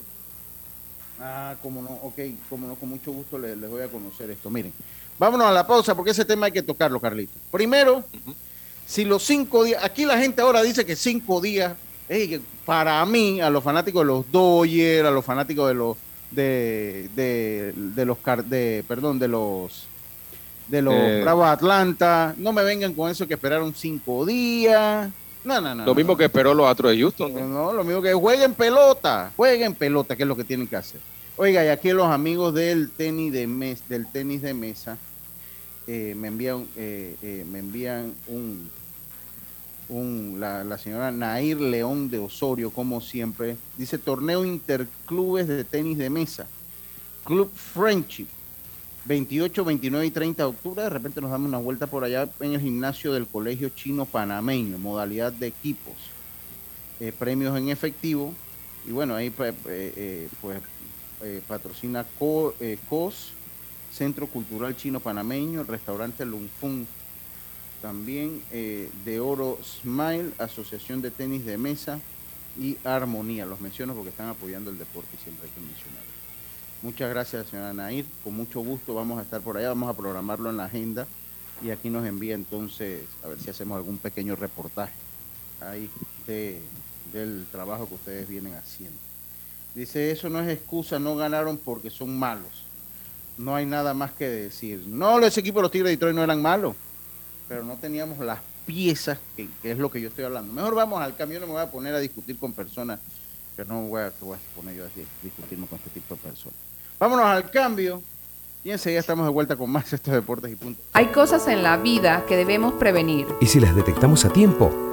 Ah, como no, ok, como no, con mucho gusto les, voy a conocer esto. Miren, vámonos a la pausa porque ese tema hay que tocarlo, Carlito. Primero, si los cinco días, aquí la gente ahora dice que cinco días, para mí, a los fanáticos de los Dodgers, a los fanáticos de los de, de, de los de, perdón, de los de los eh, Bravos Atlanta. No me vengan con eso que esperaron cinco días. No, no, no.
Lo mismo que esperó los Astros de Houston.
No, lo mismo que jueguen pelota, jueguen pelota, que es lo que tienen que hacer. Oiga, y aquí los amigos del tenis de mes, del tenis de mesa eh, me envían eh, me envían un la, señora Nair León de Osorio, como siempre. Dice torneo interclubes de tenis de mesa. Club Friendship. 28, 29 y 30 de octubre. De repente nos damos una vuelta por allá en el gimnasio del Colegio Chino Panameño, modalidad de equipos. Eh, premios en efectivo. Y bueno, ahí pues, eh, pues patrocina COS, Centro Cultural Chino Panameño, el restaurante Lunfun también eh, de Oro Smile, Asociación de Tenis de Mesa y Armonía. Los menciono porque están apoyando el deporte y siempre hay que mencionarlo. Muchas gracias, señora Nair. Con mucho gusto vamos a estar por allá, vamos a programarlo en la agenda y aquí nos envía entonces a ver si hacemos algún pequeño reportaje ahí del trabajo que ustedes vienen haciendo. Dice, eso no es excusa, no ganaron porque son malos. No hay nada más que decir. No, ese equipo de los Tigres de Detroit no eran malos pero no teníamos las piezas, que, es lo que yo estoy hablando. Mejor vamos al cambio, no me voy a poner a discutir con personas que no voy a, voy a poner yo a discutirme con este tipo de personas. Vámonos al cambio y enseguida estamos de vuelta con más estos deportes y puntos.
Hay cosas en la vida que debemos prevenir.
Y si las detectamos a tiempo,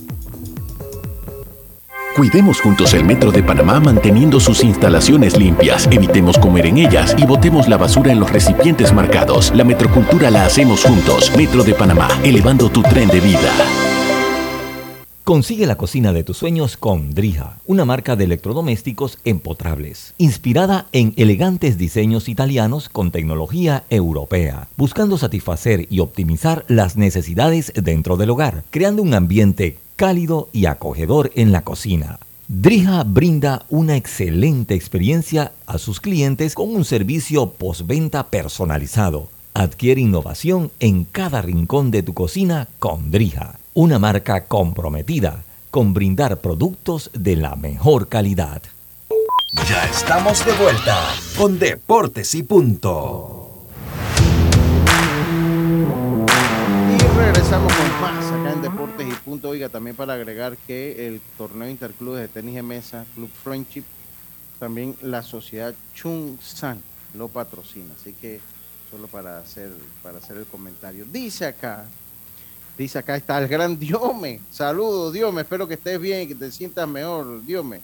Cuidemos juntos el Metro de Panamá manteniendo sus instalaciones limpias, evitemos comer en ellas y botemos la basura en los recipientes marcados. La metrocultura la hacemos juntos. Metro de Panamá, elevando tu tren de vida.
Consigue la cocina de tus sueños con Drija, una marca de electrodomésticos empotrables, inspirada en elegantes diseños italianos con tecnología europea, buscando satisfacer y optimizar las necesidades dentro del hogar, creando un ambiente cálido y acogedor en la cocina. Drija brinda una excelente experiencia a sus clientes con un servicio postventa personalizado. Adquiere innovación en cada rincón de tu cocina con Drija, una marca comprometida con brindar productos de la mejor calidad.
Ya estamos de vuelta con Deportes y Punto.
Regresamos con más acá en Deportes y Punto. Oiga, también para agregar que el torneo interclubes de tenis de mesa, Club Friendship, también la sociedad Chung San lo patrocina. Así que solo para hacer, para hacer el comentario. Dice acá, dice acá está el gran Diome. Saludos, Diome. Espero que estés bien y que te sientas mejor, Diome.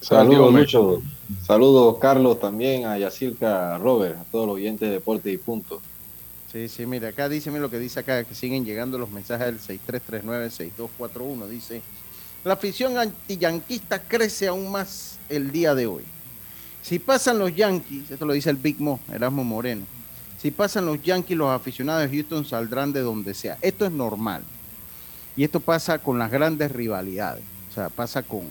Saludos, Lucho. Saludos, Carlos, también a Yacirca, a Robert, a todos los oyentes de Deporte y Punto.
Sí, sí, mira, acá dice, lo que dice acá, que siguen llegando los mensajes del 6339-6241. Dice, la afición antiyanquista crece aún más el día de hoy. Si pasan los Yankees, esto lo dice el Big Mo, Erasmo Moreno, si pasan los Yankees, los aficionados de Houston saldrán de donde sea. Esto es normal. Y esto pasa con las grandes rivalidades. O sea, pasa con,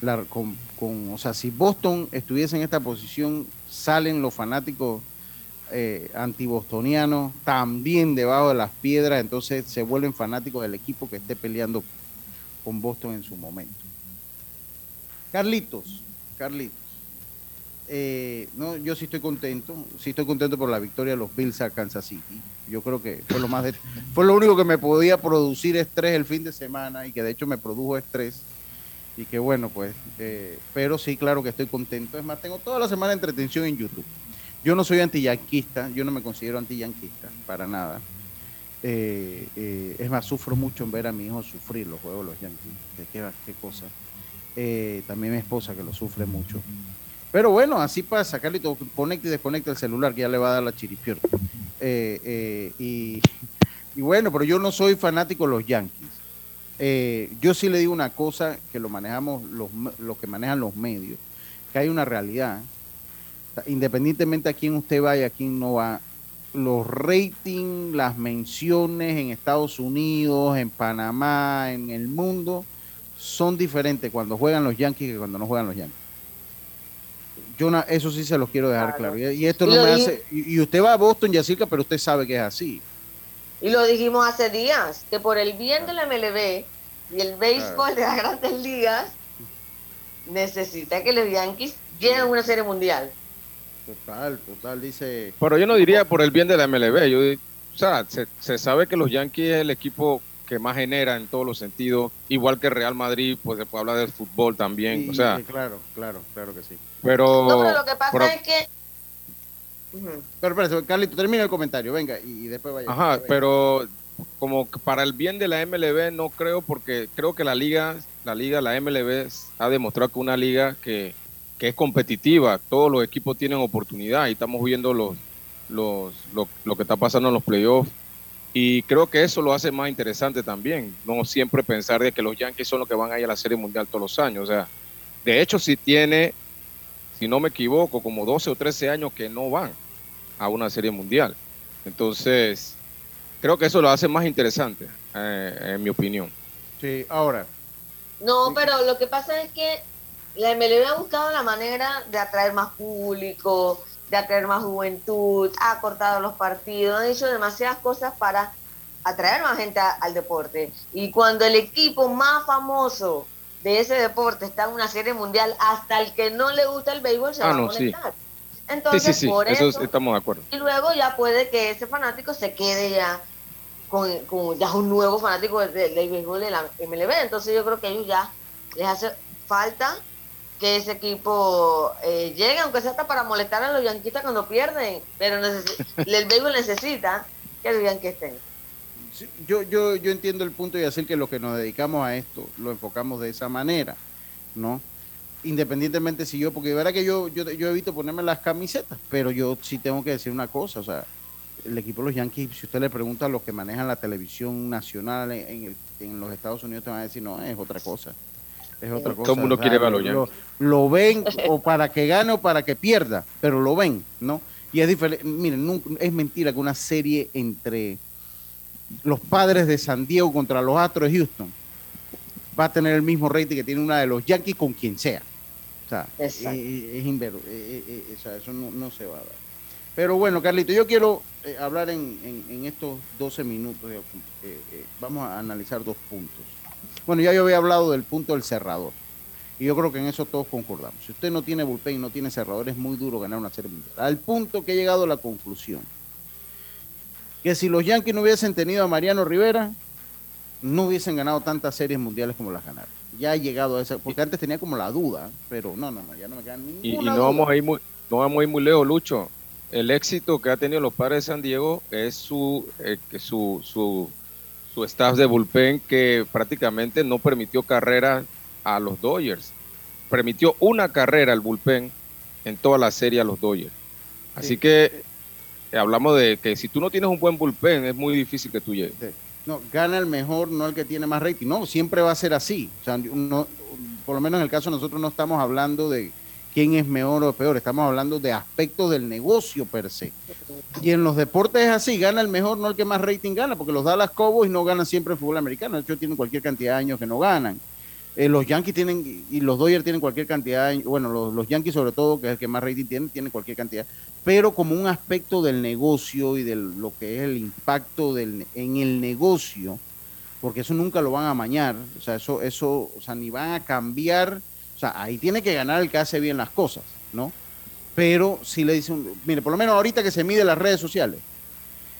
la, con, con o sea, si Boston estuviese en esta posición, salen los fanáticos eh, antibostonianos también debajo de las piedras, entonces se vuelven fanáticos del equipo que esté peleando con Boston en su momento. Carlitos, Carlitos. Eh, no, yo sí estoy contento, sí estoy contento por la victoria de los Bills a Kansas City. Yo creo que fue lo más de- fue lo único que me podía producir estrés el fin de semana y que de hecho me produjo estrés y que bueno pues, eh, pero sí claro que estoy contento. Es más, tengo toda la semana entretención en YouTube. Yo no soy antiyanquista, yo no me considero antiyanquista para nada. Eh, eh, es más, sufro mucho en ver a mi hijo sufrir los juegos de los Yankees. ¿De qué, qué cosa? Eh, también mi esposa que lo sufre mucho. Pero bueno, así pasa, Carlito, conecta y desconecta el celular que ya le va a dar la chiripior. Eh, y, bueno, pero yo no soy fanático de los Yankees. Yo sí le digo una cosa que lo manejamos los, los que manejan los medios, que hay una realidad. Independientemente a quién usted va y a quién no va, los ratings, las menciones en Estados Unidos, en Panamá, en el mundo, son diferentes cuando juegan los Yankees que cuando no juegan los Yankees. Yo eso sí se los quiero dejar claro. Y, y esto no
Y
me hace. Y, usted va a Boston, Yacirca, pero usted sabe que es así.
Y lo dijimos hace días, que por el bien de la MLB y el béisbol de las grandes ligas, necesita que los Yankees lleguen a una serie mundial.
Total, total, dice.
Pero yo no diría por el bien de la MLB. Yo, o sea, se, se sabe que los Yankees es el equipo que más genera en todos los sentidos, igual que Real Madrid, pues se puede hablar del fútbol también.
Y-
o sea,
claro, claro, claro que sí.
pero,
No, pero lo que pasa
pero-
es que.
Pero Carlito, termina el comentario, venga, y, y después vaya.
Ajá, pero como que para el bien de la MLB no creo porque creo que la liga la liga, la MLB, ha demostrado que una liga que, que es competitiva, todos los equipos tienen oportunidad y estamos viendo los, los, lo, lo que está pasando en los playoffs y creo que eso lo hace más interesante también, no siempre pensar de que los Yankees son los que van a ir a la Serie Mundial todos los años. O sea, de hecho, si tiene, si no me equivoco, como 12 o 13 años que no van a una Serie Mundial. Entonces, creo que eso lo hace más interesante, eh, en mi opinión.
Sí, ahora.
No, pero lo que pasa es que la MLB ha buscado la manera de atraer más público, de atraer más juventud, ha cortado los partidos, han hecho demasiadas cosas para atraer más gente al deporte. Y cuando el equipo más famoso de ese deporte está en una serie mundial, hasta el que no le gusta el béisbol se
ah,
va
no,
a molestar.
Sí.
Entonces,
sí, sí,
por
eso,
eso,
estamos de acuerdo.
Y luego ya puede que ese fanático se quede ya con, con ya un nuevo fanático del, del béisbol de la MLB. Entonces yo creo que ellos ya les hace falta que ese equipo eh, llegue, aunque sea hasta para molestar a los yanquistas cuando pierden, pero el béisbol necesita que los yanquis estén.
Yo, yo, yo entiendo el punto y decir que los que nos dedicamos a esto lo enfocamos de esa manera, ¿no? Independientemente si yo, porque de verdad que yo, yo, yo evito ponerme las camisetas, pero yo sí tengo que decir una cosa, o sea, el equipo de los Yankees, si usted le pregunta a los que manejan la televisión nacional en, en, el, en los Estados Unidos, te van a decir, no, es otra cosa es otra cosa.
Todo el mundo
o sea,
quiere
lo, ven o para que gane o para que pierda, pero lo ven, ¿no? Y es diferente, miren, nunca- es mentira que una serie entre los padres de San Diego contra los Astros de Houston va a tener el mismo rating que tiene una de los Yankees con quien sea. O sea, es, es eh, eh, eh, o sea, eso no, no se va a dar. Pero bueno, Carlito, yo quiero eh, hablar en, en- en estos 12 minutos. eh, eh, vamos a analizar dos puntos. Bueno, ya yo había hablado del punto del cerrador. Y yo creo que en eso todos concordamos. Si usted no tiene bullpen y no tiene cerrador, es muy duro ganar una serie mundial. Al punto que he llegado a la conclusión que si los Yankees no hubiesen tenido a Mariano Rivera, no hubiesen ganado tantas series mundiales como las ganaron. Ya he llegado a esa, porque antes tenía como la duda, pero no, no, no, ya no me queda ninguna
Y, y
duda.
no vamos a ir muy, no vamos a ir muy lejos, Lucho. El éxito que ha tenido los padres de San Diego es su, eh, su, su, su staff de bullpen que prácticamente no permitió carrera a los Dodgers. Permitió una carrera al bullpen en toda la serie a los Dodgers. Así
Sí.
que eh, hablamos de que si tú no tienes un buen bullpen es muy difícil que tú llegues.
No, gana el mejor, no el que tiene más rating. No, siempre va a ser así. O sea, no- por lo menos en el caso de nosotros no estamos hablando de quién es mejor o peor, estamos hablando de aspectos del negocio per se. Y en los deportes es así, gana el mejor, no el que más rating gana, porque los Dallas Cowboys no ganan siempre el fútbol americano, de hecho tienen cualquier cantidad de años que no ganan. Eh, los Yankees tienen, y los Dodgers tienen cualquier cantidad, de bueno, los, Yankees sobre todo, que es el que más rating tiene, tienen cualquier cantidad, pero como un aspecto del negocio y de lo que es el impacto del, en el negocio, porque eso nunca lo van a amañar, o sea, eso, eso, o sea, ni van a cambiar, o sea, ahí tiene que ganar el que hace bien las cosas, ¿no? Pero si le dicen, mire, por lo menos ahorita que se mide las redes sociales,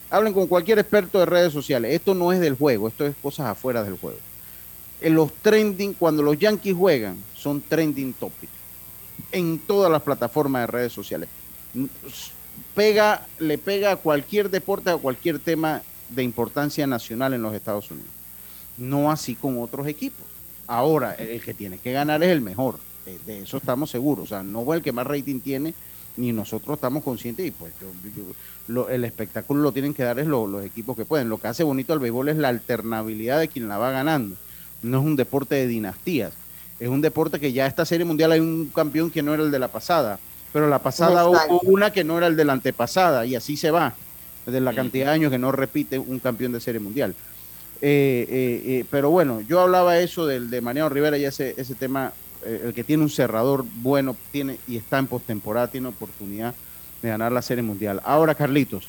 hablen con cualquier experto de redes sociales, esto no es del juego, esto es cosas afuera del juego. En los trending, cuando los Yankees juegan, son trending topic en todas las plataformas de redes sociales. Pega, le pega a cualquier deporte, a cualquier tema de importancia nacional en los Estados Unidos. No así con otros equipos. Ahora, el que tiene que ganar es el mejor. De, de eso estamos seguros. O sea, no fue el que más rating tiene, ni nosotros estamos conscientes. Y pues yo- yo- lo- el espectáculo lo tienen que dar es lo- los equipos que pueden. Lo que hace bonito al béisbol es la alternabilidad de quien la va ganando. No es un deporte de dinastías. Es un deporte que ya esta serie mundial hay un campeón que no era el de la pasada. Pero la pasada
Exacto.
hubo una que no era el de la antepasada. Y así se va. De la cantidad de años que no repite un campeón de serie mundial. Eh, eh, eh, pero bueno, yo hablaba eso del de Mariano Rivera y ese, ese tema, eh, el que tiene un cerrador bueno tiene y está en postemporada, tiene oportunidad de ganar la serie mundial. Ahora, Carlitos,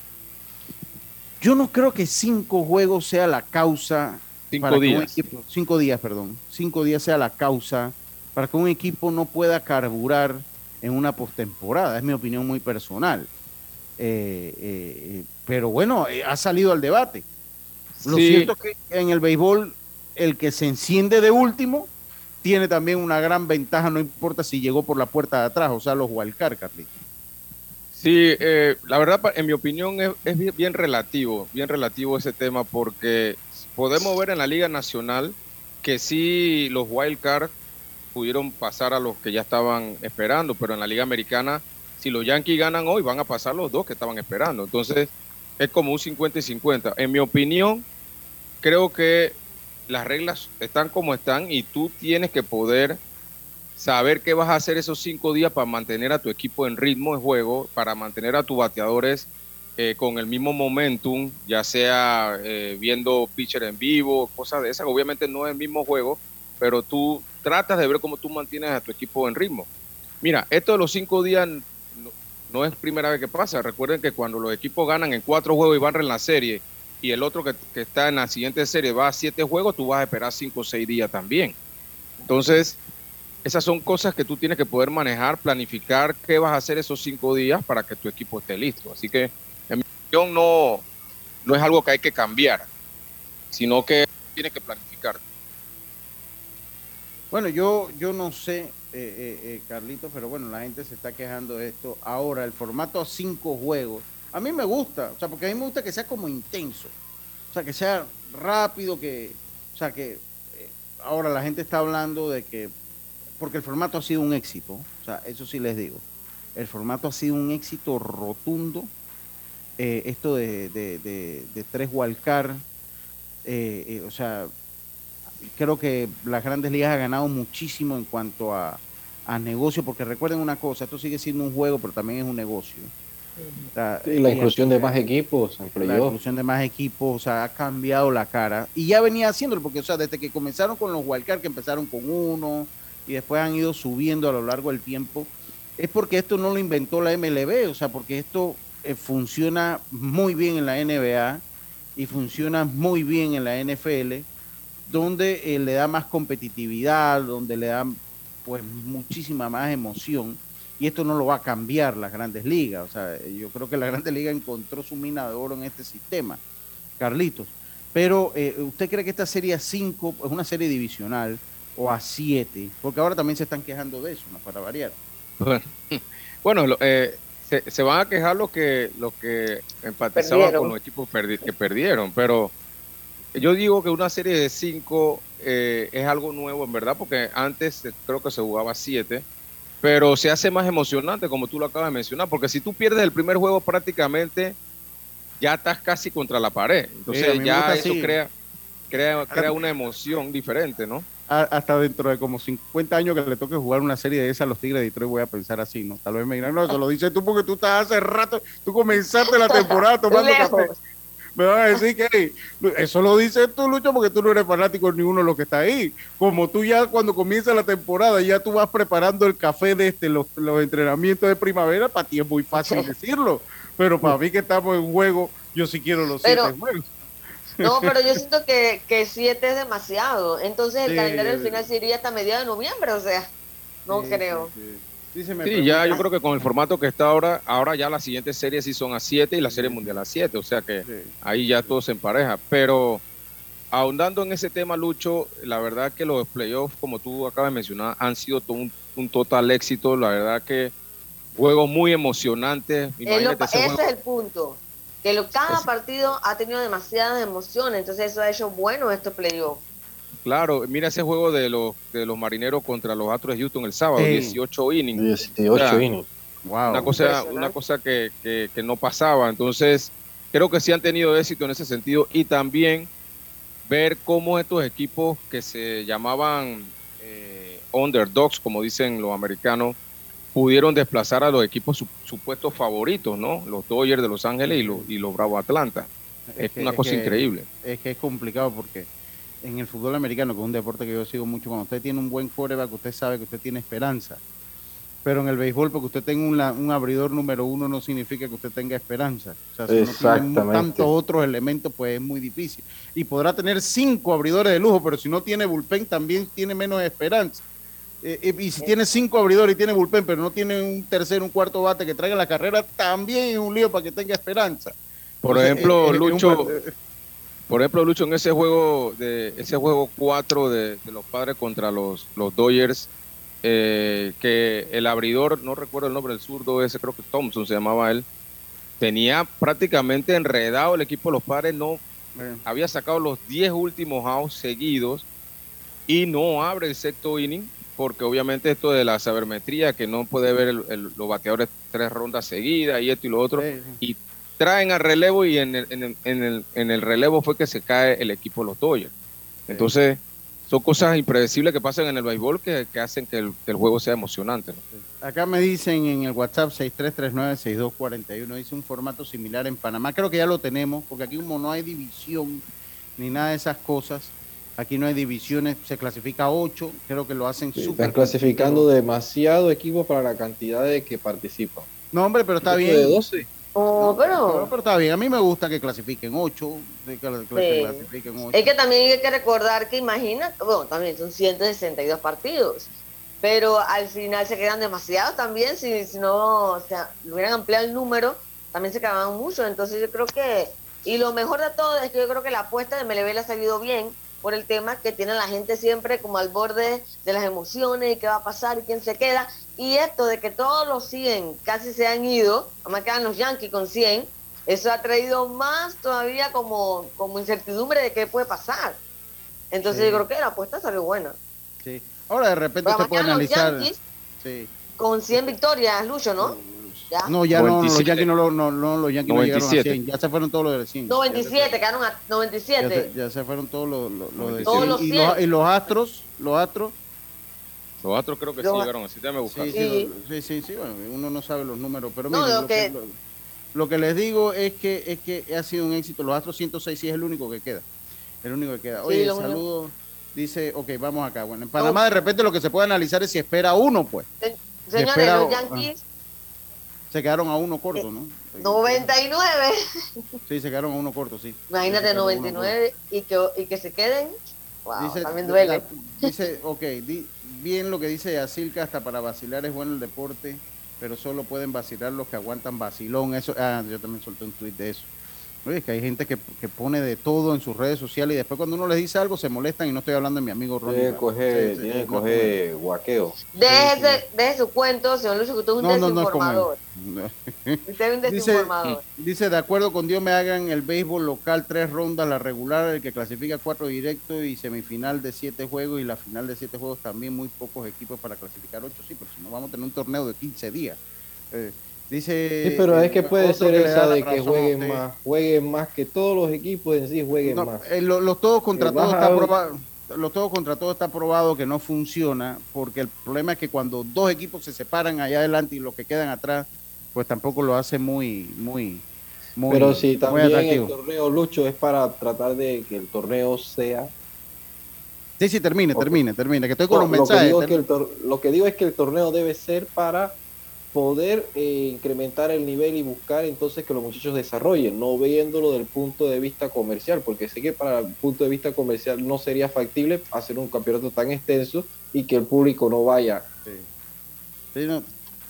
yo no creo que cinco juegos sea la causa
Cinco
para que un
días.
equipo- cinco días, perdón, cinco días sea la causa para que un equipo no pueda carburar en una postemporada. Es mi opinión muy personal. Eh, eh, pero bueno, ha salido al debate. Lo
Sí.
cierto es que en el béisbol, el que se enciende de último tiene también una gran ventaja, no importa si llegó por la puerta de atrás, o sea, los wildcard, Carlitos.
Sí, eh, la verdad, en mi opinión, es, es bien, bien relativo, bien relativo ese tema, porque podemos ver en la Liga Nacional que sí los wild card pudieron pasar a los que ya estaban esperando, pero en la Liga Americana, si los Yankees ganan hoy, van a pasar los dos que estaban esperando. Entonces, es como un 50 y 50. En mi opinión, creo que las reglas están como están y tú tienes que poder saber qué vas a hacer esos cinco días para mantener a tu equipo en ritmo de juego, para mantener a tus bateadores eh, con el mismo momentum, ya sea eh, viendo pitcher en vivo, cosas de esas. Obviamente no es el mismo juego, pero tú tratas de ver cómo tú mantienes a tu equipo en ritmo. Mira, esto de los cinco días no, es primera vez que pasa. Recuerden que cuando los equipos ganan en cuatro juegos y van en la serie y el otro que, está en la siguiente serie va a siete juegos, tú vas a esperar cinco o seis días también. Entonces, esas son cosas que tú tienes que poder manejar, planificar qué vas a hacer esos cinco días para que tu equipo esté listo. Así que, en mi opinión, no, no es algo que hay que cambiar, sino que tienes que planificar.
Bueno, yo, yo no sé, eh, eh, eh, Carlito, pero bueno, la gente se está quejando de esto. Ahora, el formato a cinco juegos, a mí me gusta, o sea, porque a mí me gusta que sea como intenso, o sea, que sea rápido, que, o sea, que ahora la gente está hablando de que porque el formato ha sido un éxito, o sea, eso sí les digo. El formato ha sido un éxito rotundo. Eh, esto de, de, tres Walcar, eh, eh, o sea, creo que las grandes ligas han ganado muchísimo en cuanto a, a negocio, porque recuerden una cosa, esto sigue siendo un juego, pero también es un negocio.
Y la inclusión de más equipos.
La inclusión de más equipos, o sea, ha cambiado la cara. Y ya venía haciéndolo, porque, o sea, desde que comenzaron con los Wildcard, que empezaron con uno, y después han ido subiendo a lo largo del tiempo, es porque esto no lo inventó la MLB, o sea, porque esto eh, funciona muy bien en la NBA y funciona muy bien en la NFL, donde eh, le da más competitividad, donde le da pues muchísima más emoción y esto no lo va a cambiar las grandes ligas, o sea, yo creo que la grandes liga encontró su mina de oro en este sistema, Carlitos. Pero eh, ¿usted cree que esta serie 5 es una serie divisional? o a 7? Porque ahora también se están quejando de eso, ¿no? Para variar.
Bueno, eh, se, van a quejar los que, los que empatizaban con los equipos que perdieron, pero yo digo que una serie de 5 eh, es algo nuevo, en verdad, porque antes creo que se jugaba 7, pero se hace más emocionante, como tú lo acabas de mencionar, porque si tú pierdes el primer juego prácticamente, ya estás casi contra la pared. Entonces ya eso crea, crea, crea una emoción diferente, ¿no?
hasta dentro de como 50 años que le toque jugar una serie de esas a los Tigres de Detroit, voy a pensar así, ¿no? Tal vez me digan, no, eso lo dices tú porque tú estás hace rato, tú comenzaste la temporada tomando café. Me van a decir que eso lo dices tú, Lucho, porque tú no eres fanático ni uno de los que está ahí. Como tú ya cuando comienza la temporada, ya tú vas preparando el café de este, los, entrenamientos de primavera, para ti es muy fácil decirlo. Pero para mí que estamos en juego, yo sí quiero los siete juegos.
No, pero yo siento que, que siete es demasiado. Entonces el calendario al final sería hasta mediados de noviembre, o sea, no creo.
Sí, ya yo creo que con el formato que está ahora, ahora ya las siguientes series sí son a siete y la serie mundial a siete, o sea que ahí ya todo se empareja. Pero ahondando en ese tema, Lucho, la verdad que los playoffs, como tú acabas de mencionar, han sido un, un total éxito. La verdad que juegos muy emocionantes.
ese es el punto que cada partido ha tenido demasiadas emociones, entonces eso ha hecho bueno estos playoffs.
Claro, mira ese juego de los de los marineros contra los Astros de Houston el sábado, 18 innings.
18 innings.
Wow. Una cosa, una cosa que, que, no pasaba. Entonces, creo que sí han tenido éxito en ese sentido. Y también ver cómo estos equipos que se llamaban eh, underdogs, como dicen los americanos, pudieron desplazar a los equipos supuestos favoritos, ¿no? Los Dodgers de Los Ángeles y los, y los Bravo Atlanta. Es, una cosa increíble.
Es que es complicado porque en el fútbol americano, que es un deporte que yo sigo mucho, cuando usted tiene un buen quarterback, usted sabe que usted tiene esperanza. Pero en el béisbol, porque usted tenga un abridor número uno, no significa que usted tenga esperanza. O sea, si no tiene tantos otros elementos, pues es muy difícil. Y podrá tener cinco abridores de lujo, pero si no tiene bullpen, también tiene menos esperanza. Eh, eh, y si tiene cinco abridores y tiene bullpen, pero no tiene un tercer, un cuarto bate que traiga la carrera, también es un lío para que tenga esperanza.
Por ejemplo, Lucho, por ejemplo, Lucho, en ese juego de ese juego 4 de, los padres contra los, los Dodgers, eh, que el abridor, no recuerdo el nombre del zurdo ese, creo que Thompson se llamaba él, tenía prácticamente enredado el equipo de los padres, no había sacado los 10 últimos outs seguidos y no abre el sexto inning porque obviamente esto de la sabermetría, que no puede ver los bateadores tres rondas seguidas y esto y lo otro, y traen al relevo y en el, en, el, en, el, relevo fue que se cae el equipo de los Dodgers. Entonces, son cosas impredecibles que pasan en el béisbol que, hacen que el, juego sea emocionante.
Acá me dicen en el WhatsApp 6339-6241, dice un formato similar en Panamá. Creo que ya lo tenemos, porque aquí como no hay división ni nada de esas cosas, Aquí no hay divisiones, se clasifica ocho, creo que lo hacen
súper. Están clasificando demasiado equipos para la cantidad de que participan.
No, hombre, pero está bien.
De 12.
Oh, pero...
pero... está bien, a mí me gusta que clasifiquen ocho,
Es que también hay que recordar que imagina, bueno, también son 162 partidos, pero al final se quedan demasiados también, si, si no, o sea, hubieran ampliado el número, también se quedaban mucho, entonces yo creo que, y lo mejor de todo es que yo creo que la apuesta de le ha salido bien, por el tema que tiene la gente siempre como al borde de las emociones y qué va a pasar y quién se queda. Y esto de que todos los 100 casi se han ido, además quedan los Yankees con 100, eso ha traído más todavía como, como incertidumbre de qué puede pasar. Entonces yo creo que la apuesta salió buena.
Sí. Ahora de repente se puede analizar.
sí. Con 100 victorias, Lucho, ¿no?
No, ya no, los Yankees no, no, no, los Yankees no llegaron a 100. Ya se fueron todos los de 100.
97, quedaron a 97.
Ya se, fueron todos los, los, de 100. y, los, y los Astros, los Astros.
Los Astros creo que sí llegaron, así te me buscar.
Sí, sí, sí, sí, bueno, uno no sabe los números, pero miren, lo, que, lo, que les digo es que es que ha sido un éxito. Los Astros 106 sí es el único que queda. El único que queda. Oye, saludos. Dice, ok, vamos acá. Bueno, en Panamá de repente lo que se puede analizar es si espera uno, pues.
Señores, los Yankees
se quedaron a uno corto, ¿no?
99.
Sí, se quedaron a uno corto, sí.
Imagínate 99 y que, y que se queden. Wow, también duele.
dice, ok, bien lo que dice Yacilca, hasta para vacilar es bueno el deporte, pero solo pueden vacilar los que aguantan vacilón. Eso, ah, yo también solté un tuit de eso. Oye, que hay gente que, pone de todo en sus redes sociales y después cuando uno les dice algo se molestan y no estoy hablando de mi amigo Ronnie.
Tiene que coger, tiene que coger guaqueo.
Deje, deje su cuento, señor Lucho, que usted es un no, desinformador. No, usted es un desinformador.
Dice, dice, de acuerdo con Dios me hagan el béisbol local tres rondas, la regular, el que clasifica cuatro directos y semifinal de siete juegos y la final de siete juegos también muy pocos equipos para clasificar ocho, sí, pero si no vamos a tener un torneo de 15 días. Eh, Dice.
Sí, pero es que puede ser esa de que jueguen más, jueguen más, que todos los equipos en sí jueguen más.
Eh, los todos contra todos está probado. Los todos contra todos está probado que no funciona, porque el problema es que cuando dos equipos se separan allá adelante y los que quedan atrás, pues tampoco lo hace muy, muy, muy.
Pero si también el torneo Lucho es para tratar de que el torneo sea
Sí, sí, termine, termine, termine. Que estoy con los mensajes.
lo que digo es que el torneo debe ser para poder eh, incrementar el nivel y buscar entonces que los muchachos desarrollen, no viéndolo del punto de vista comercial, porque sé que para el punto de vista comercial no sería factible hacer un campeonato tan extenso y que el público no vaya.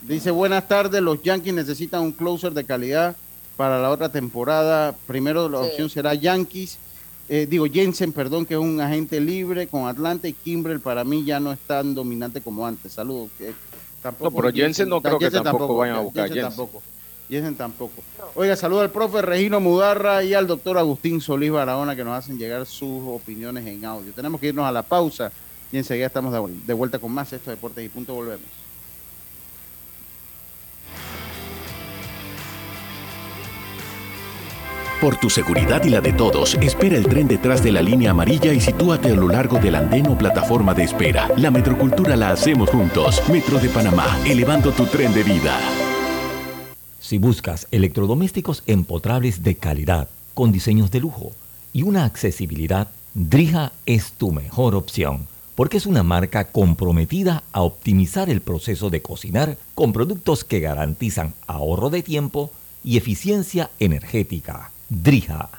Dice buenas tardes, los Yankees necesitan un closer de calidad para la otra temporada. Primero la opción será Yankees, eh, digo Jensen, perdón, que es un agente libre con Atlanta y Kimbrel para mí ya no es tan dominante como antes. Saludos.
Tampoco, no, pero Jensen no creo que tampoco, vayan a buscar.
Jensen, tampoco. Jensen tampoco. Oiga, saludo al profe Regino Mudarra y al doctor Agustín Solís Barahona que nos hacen llegar sus opiniones en audio. Tenemos que irnos a la pausa y enseguida estamos de vuelta con más estos deportes y punto volvemos.
Por tu seguridad y la de todos, espera el tren detrás de la línea amarilla y sitúate a lo largo del andén o plataforma de espera. La metrocultura la hacemos juntos. Metro de Panamá, elevando tu tren de vida.
Si buscas electrodomésticos empotrables de calidad, con diseños de lujo y una accesibilidad, Drija es tu mejor opción, porque es una marca comprometida a optimizar el proceso de cocinar con productos que garantizan ahorro de tiempo y eficiencia energética. Drija.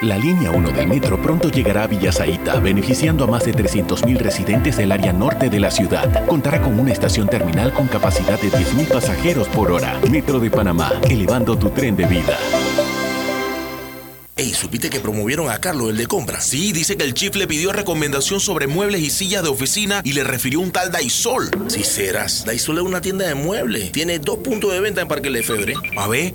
La línea 1 del metro pronto llegará a Villasaita, beneficiando a más de 300.000 residentes del área norte de la ciudad. Contará con una estación terminal con capacidad de 10.000 pasajeros por hora. Metro de Panamá, elevando tu tren de vida.
Ey, ¿supiste que promovieron a Carlos, el de compra? Sí, dice que el chief le pidió recomendación sobre muebles y sillas de oficina y le refirió un tal Daisol. Si serás, Daisol es una tienda de muebles. Tiene dos puntos de venta en Parque Lefebvre. A ver,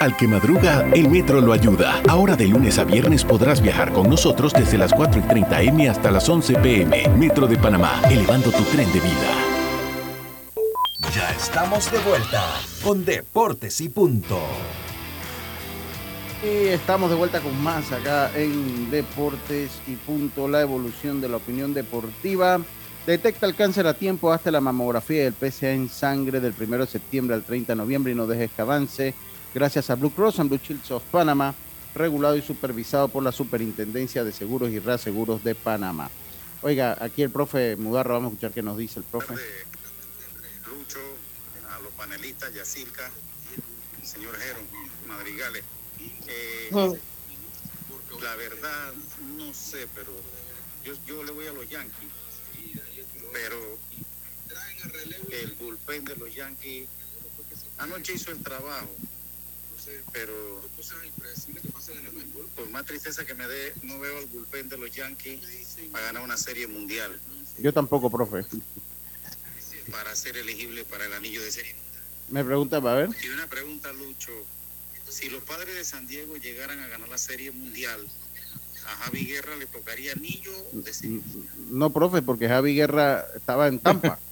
Al que madruga, el metro lo ayuda. Ahora de lunes a viernes podrás viajar con nosotros desde las 4 y 30 M hasta las 11 PM. Metro de Panamá, elevando tu tren de vida.
Ya estamos de vuelta con Deportes y Punto.
Y estamos de vuelta con más acá en Deportes y Punto, la evolución de la opinión deportiva. Detecta el cáncer a tiempo hasta la mamografía del PSA en sangre del 1 de septiembre al 30 de noviembre y no dejes que avance. Gracias a Blue Cross and Blue Shields of Panama, regulado y supervisado por la Superintendencia de Seguros y Reaseguros de Panamá. Oiga, aquí el profe Mudarra, vamos a escuchar qué nos dice el profe.
Lucho, a los panelistas, Yacirca, señor Jero, Madrigales. Eh, la verdad, no sé, pero yo, yo le voy a los Yankees. Pero el bullpen de los Yankees anoche hizo el trabajo. Pero por más tristeza que me dé, no veo el bullpen de los Yankees para ganar una serie mundial,
Yo tampoco, profe.
para ser elegible para el anillo de serie.
Me pregunta, a ver.
Y una pregunta, Lucho. Si los padres de San Diego llegaran a ganar la serie mundial, a Javi Guerra le tocaría anillo de serie.
No, profe, porque Javi Guerra estaba en Tampa.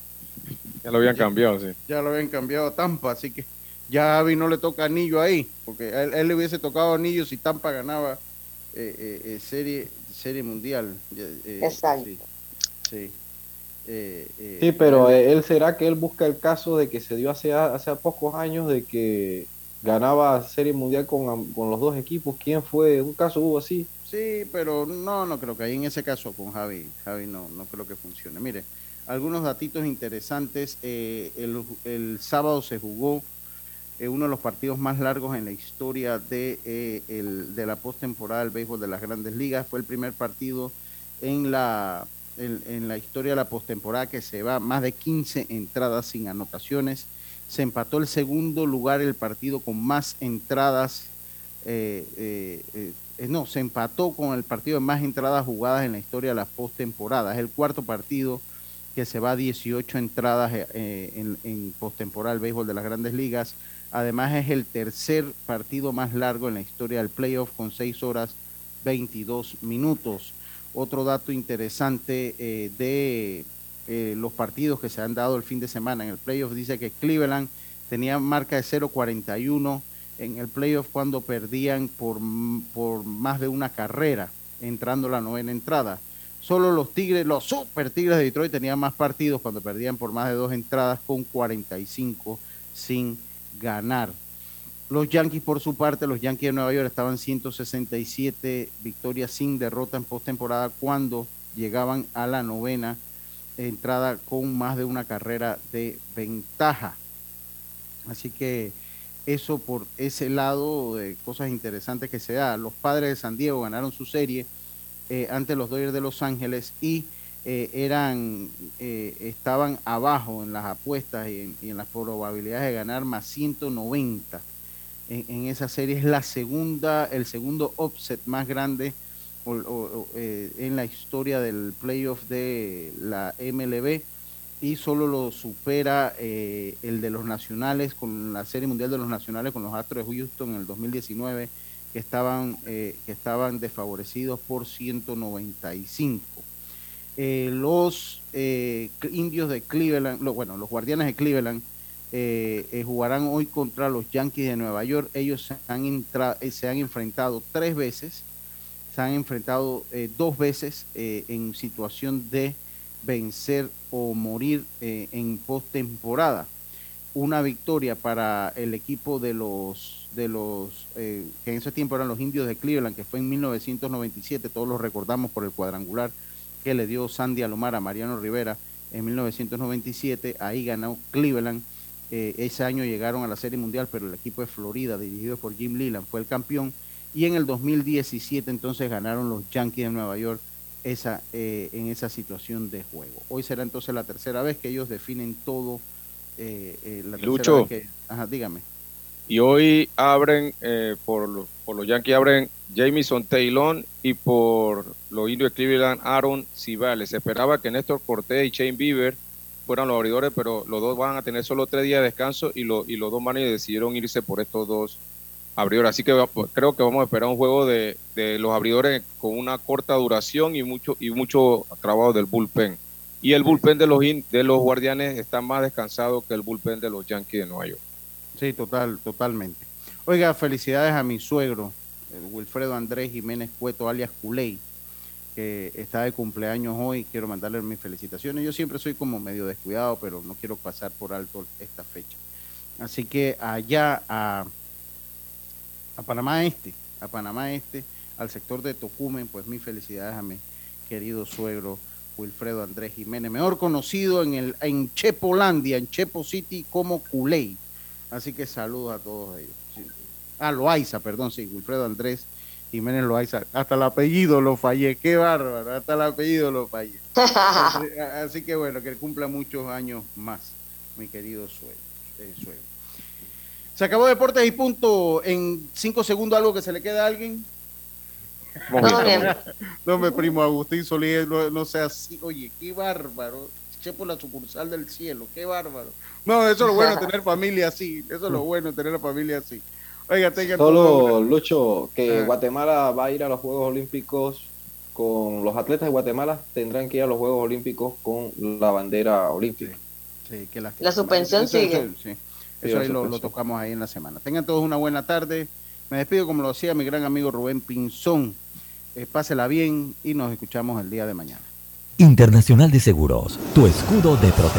Ya lo habían cambiado, sí.
ya lo habían cambiado a Tampa, así que ya a Javi no le toca anillo ahí, porque a él, él le hubiese tocado anillo si Tampa ganaba eh, eh, eh, serie serie mundial. Eh,
Exacto.
Sí. sí. Eh, eh,
Sí, pero él será que él busca el caso de que se dio hace, hace pocos años de que ganaba Serie Mundial con, con los dos equipos. ¿Quién fue? Un caso hubo así.
Sí, pero no, no creo que ahí en ese caso con Javi, Javi no, no creo que funcione. Mire, algunos datitos interesantes. eh, el, el sábado se jugó uno de los partidos más largos en la historia de, eh, el- de la postemporada del béisbol de las grandes ligas. Fue el primer partido en la, en, la historia de la postemporada que se va más de 15 entradas sin anotaciones. Se empató el segundo lugar el partido con más entradas eh, eh, eh, eh, no, se empató con el partido de más entradas jugadas en la historia de la postemporada. Es el cuarto partido que se va a 18 entradas eh, eh, en, en postemporada del béisbol de las grandes ligas. Además es el tercer partido más largo en la historia del playoff con 6 horas 22 minutos. Otro dato interesante eh, de eh, los partidos que se han dado el fin de semana en el playoff dice que Cleveland tenía marca de 0.41 en el playoff cuando perdían por, por más de una carrera entrando la novena entrada. Solo los Tigres, los Super Tigres de Detroit tenían más partidos cuando perdían por más de dos entradas con 45 sin ganar. Los Yankees, por su parte, los Yankees de Nueva York estaban 167 victorias sin derrota en postemporada cuando llegaban a la novena entrada con más de una carrera de ventaja. Así que eso por ese lado de cosas interesantes que se da. Los padres de San Diego ganaron su serie eh, ante los Dodgers de Los Ángeles y eh, eran eh, estaban abajo en las apuestas y en, y en las probabilidades de ganar más 190 en, en esa serie es la segunda el segundo offset más grande eh, en la historia del playoff de la MLB y solo lo supera eh, el de los nacionales con la serie mundial de los nacionales con los Astros de Houston en el 2019 que estaban eh, que estaban desfavorecidos por 195 eh, los eh, indios de Cleveland, bueno, los guardianes de Cleveland eh, eh, jugarán hoy contra los Yankees de Nueva York. Ellos se han, eh, se han enfrentado tres veces se han enfrentado dos veces en situación de vencer o morir en postemporada. Una victoria para el equipo de los, de los que en ese tiempo eran los indios de Cleveland, que fue en 1997, todos lo recordamos por el cuadrangular que le dio Sandy Alomar a Mariano Rivera en 1997. Ahí ganó Cleveland. ese año llegaron a la Serie Mundial, pero el equipo de Florida, dirigido por Jim Leland, fue el campeón y en el 2017 entonces ganaron los Yankees de Nueva York esa, eh, en esa situación de juego. Hoy será entonces la tercera vez que ellos definen todo. Eh, eh, la
Lucho,
que, ajá, dígame.
Y hoy abren, por, por los Yankees abren Jamison Taylor y por los indios de Cleveland Aaron Cibales. Se esperaba que Néstor Cortés y Shane Bieber fueran los abridores, pero los dos van a tener solo tres días de descanso y, lo, y los dos managers decidieron irse por estos dos abridor. Así que pues, creo que vamos a esperar un juego de, los abridores con una corta duración y mucho y mucho trabajo del bullpen. Y el bullpen de los de los guardianes está más descansado que el bullpen de los Yankees de Nueva York.
Sí, total, totalmente. Oiga, felicidades a mi suegro, Wilfredo Andrés Jiménez Cueto, alias Culey, que está de cumpleaños hoy. Quiero mandarle mis felicitaciones. Yo siempre soy como medio descuidado, pero no quiero pasar por alto esta fecha. Así que allá a a Panamá Este, a Panamá Este, al sector de Tocumen, pues mis felicidades a mi querido suegro Wilfredo Andrés Jiménez, mejor conocido en, el, en Chepolandia, en Chepo City como Culey. Así que saludos a todos ellos. Ah, Loaiza, perdón, sí, Wilfredo Andrés Jiménez Loaiza. Hasta el apellido lo fallé, qué bárbaro, hasta el apellido lo fallé. así, que bueno, que cumpla muchos años más, mi querido suegro. Eh, suegro. Se acabó Deportes y punto. En cinco segundos, algo que se le queda a alguien. No, me primo Agustín Solís, no, sea así. Oye, qué bárbaro. Chepo la sucursal del cielo, qué bárbaro. No, eso es lo bueno tener familia así. Eso es lo bueno tener la familia así. Oiga, tenga
Solo, Lucho, que ah. Guatemala va a ir a los Juegos Olímpicos con los atletas de Guatemala tendrán que ir a los Juegos Olímpicos con la bandera olímpica.
Sí, que la, la suspensión sigue.
Sí. Eso ahí lo, tocamos ahí en la semana. Tengan todos una buena tarde. Me despido como lo hacía mi gran amigo Rubén Pinzón. Eh, pásela bien y nos escuchamos el día de mañana.
Internacional de Seguros, tu escudo de protección.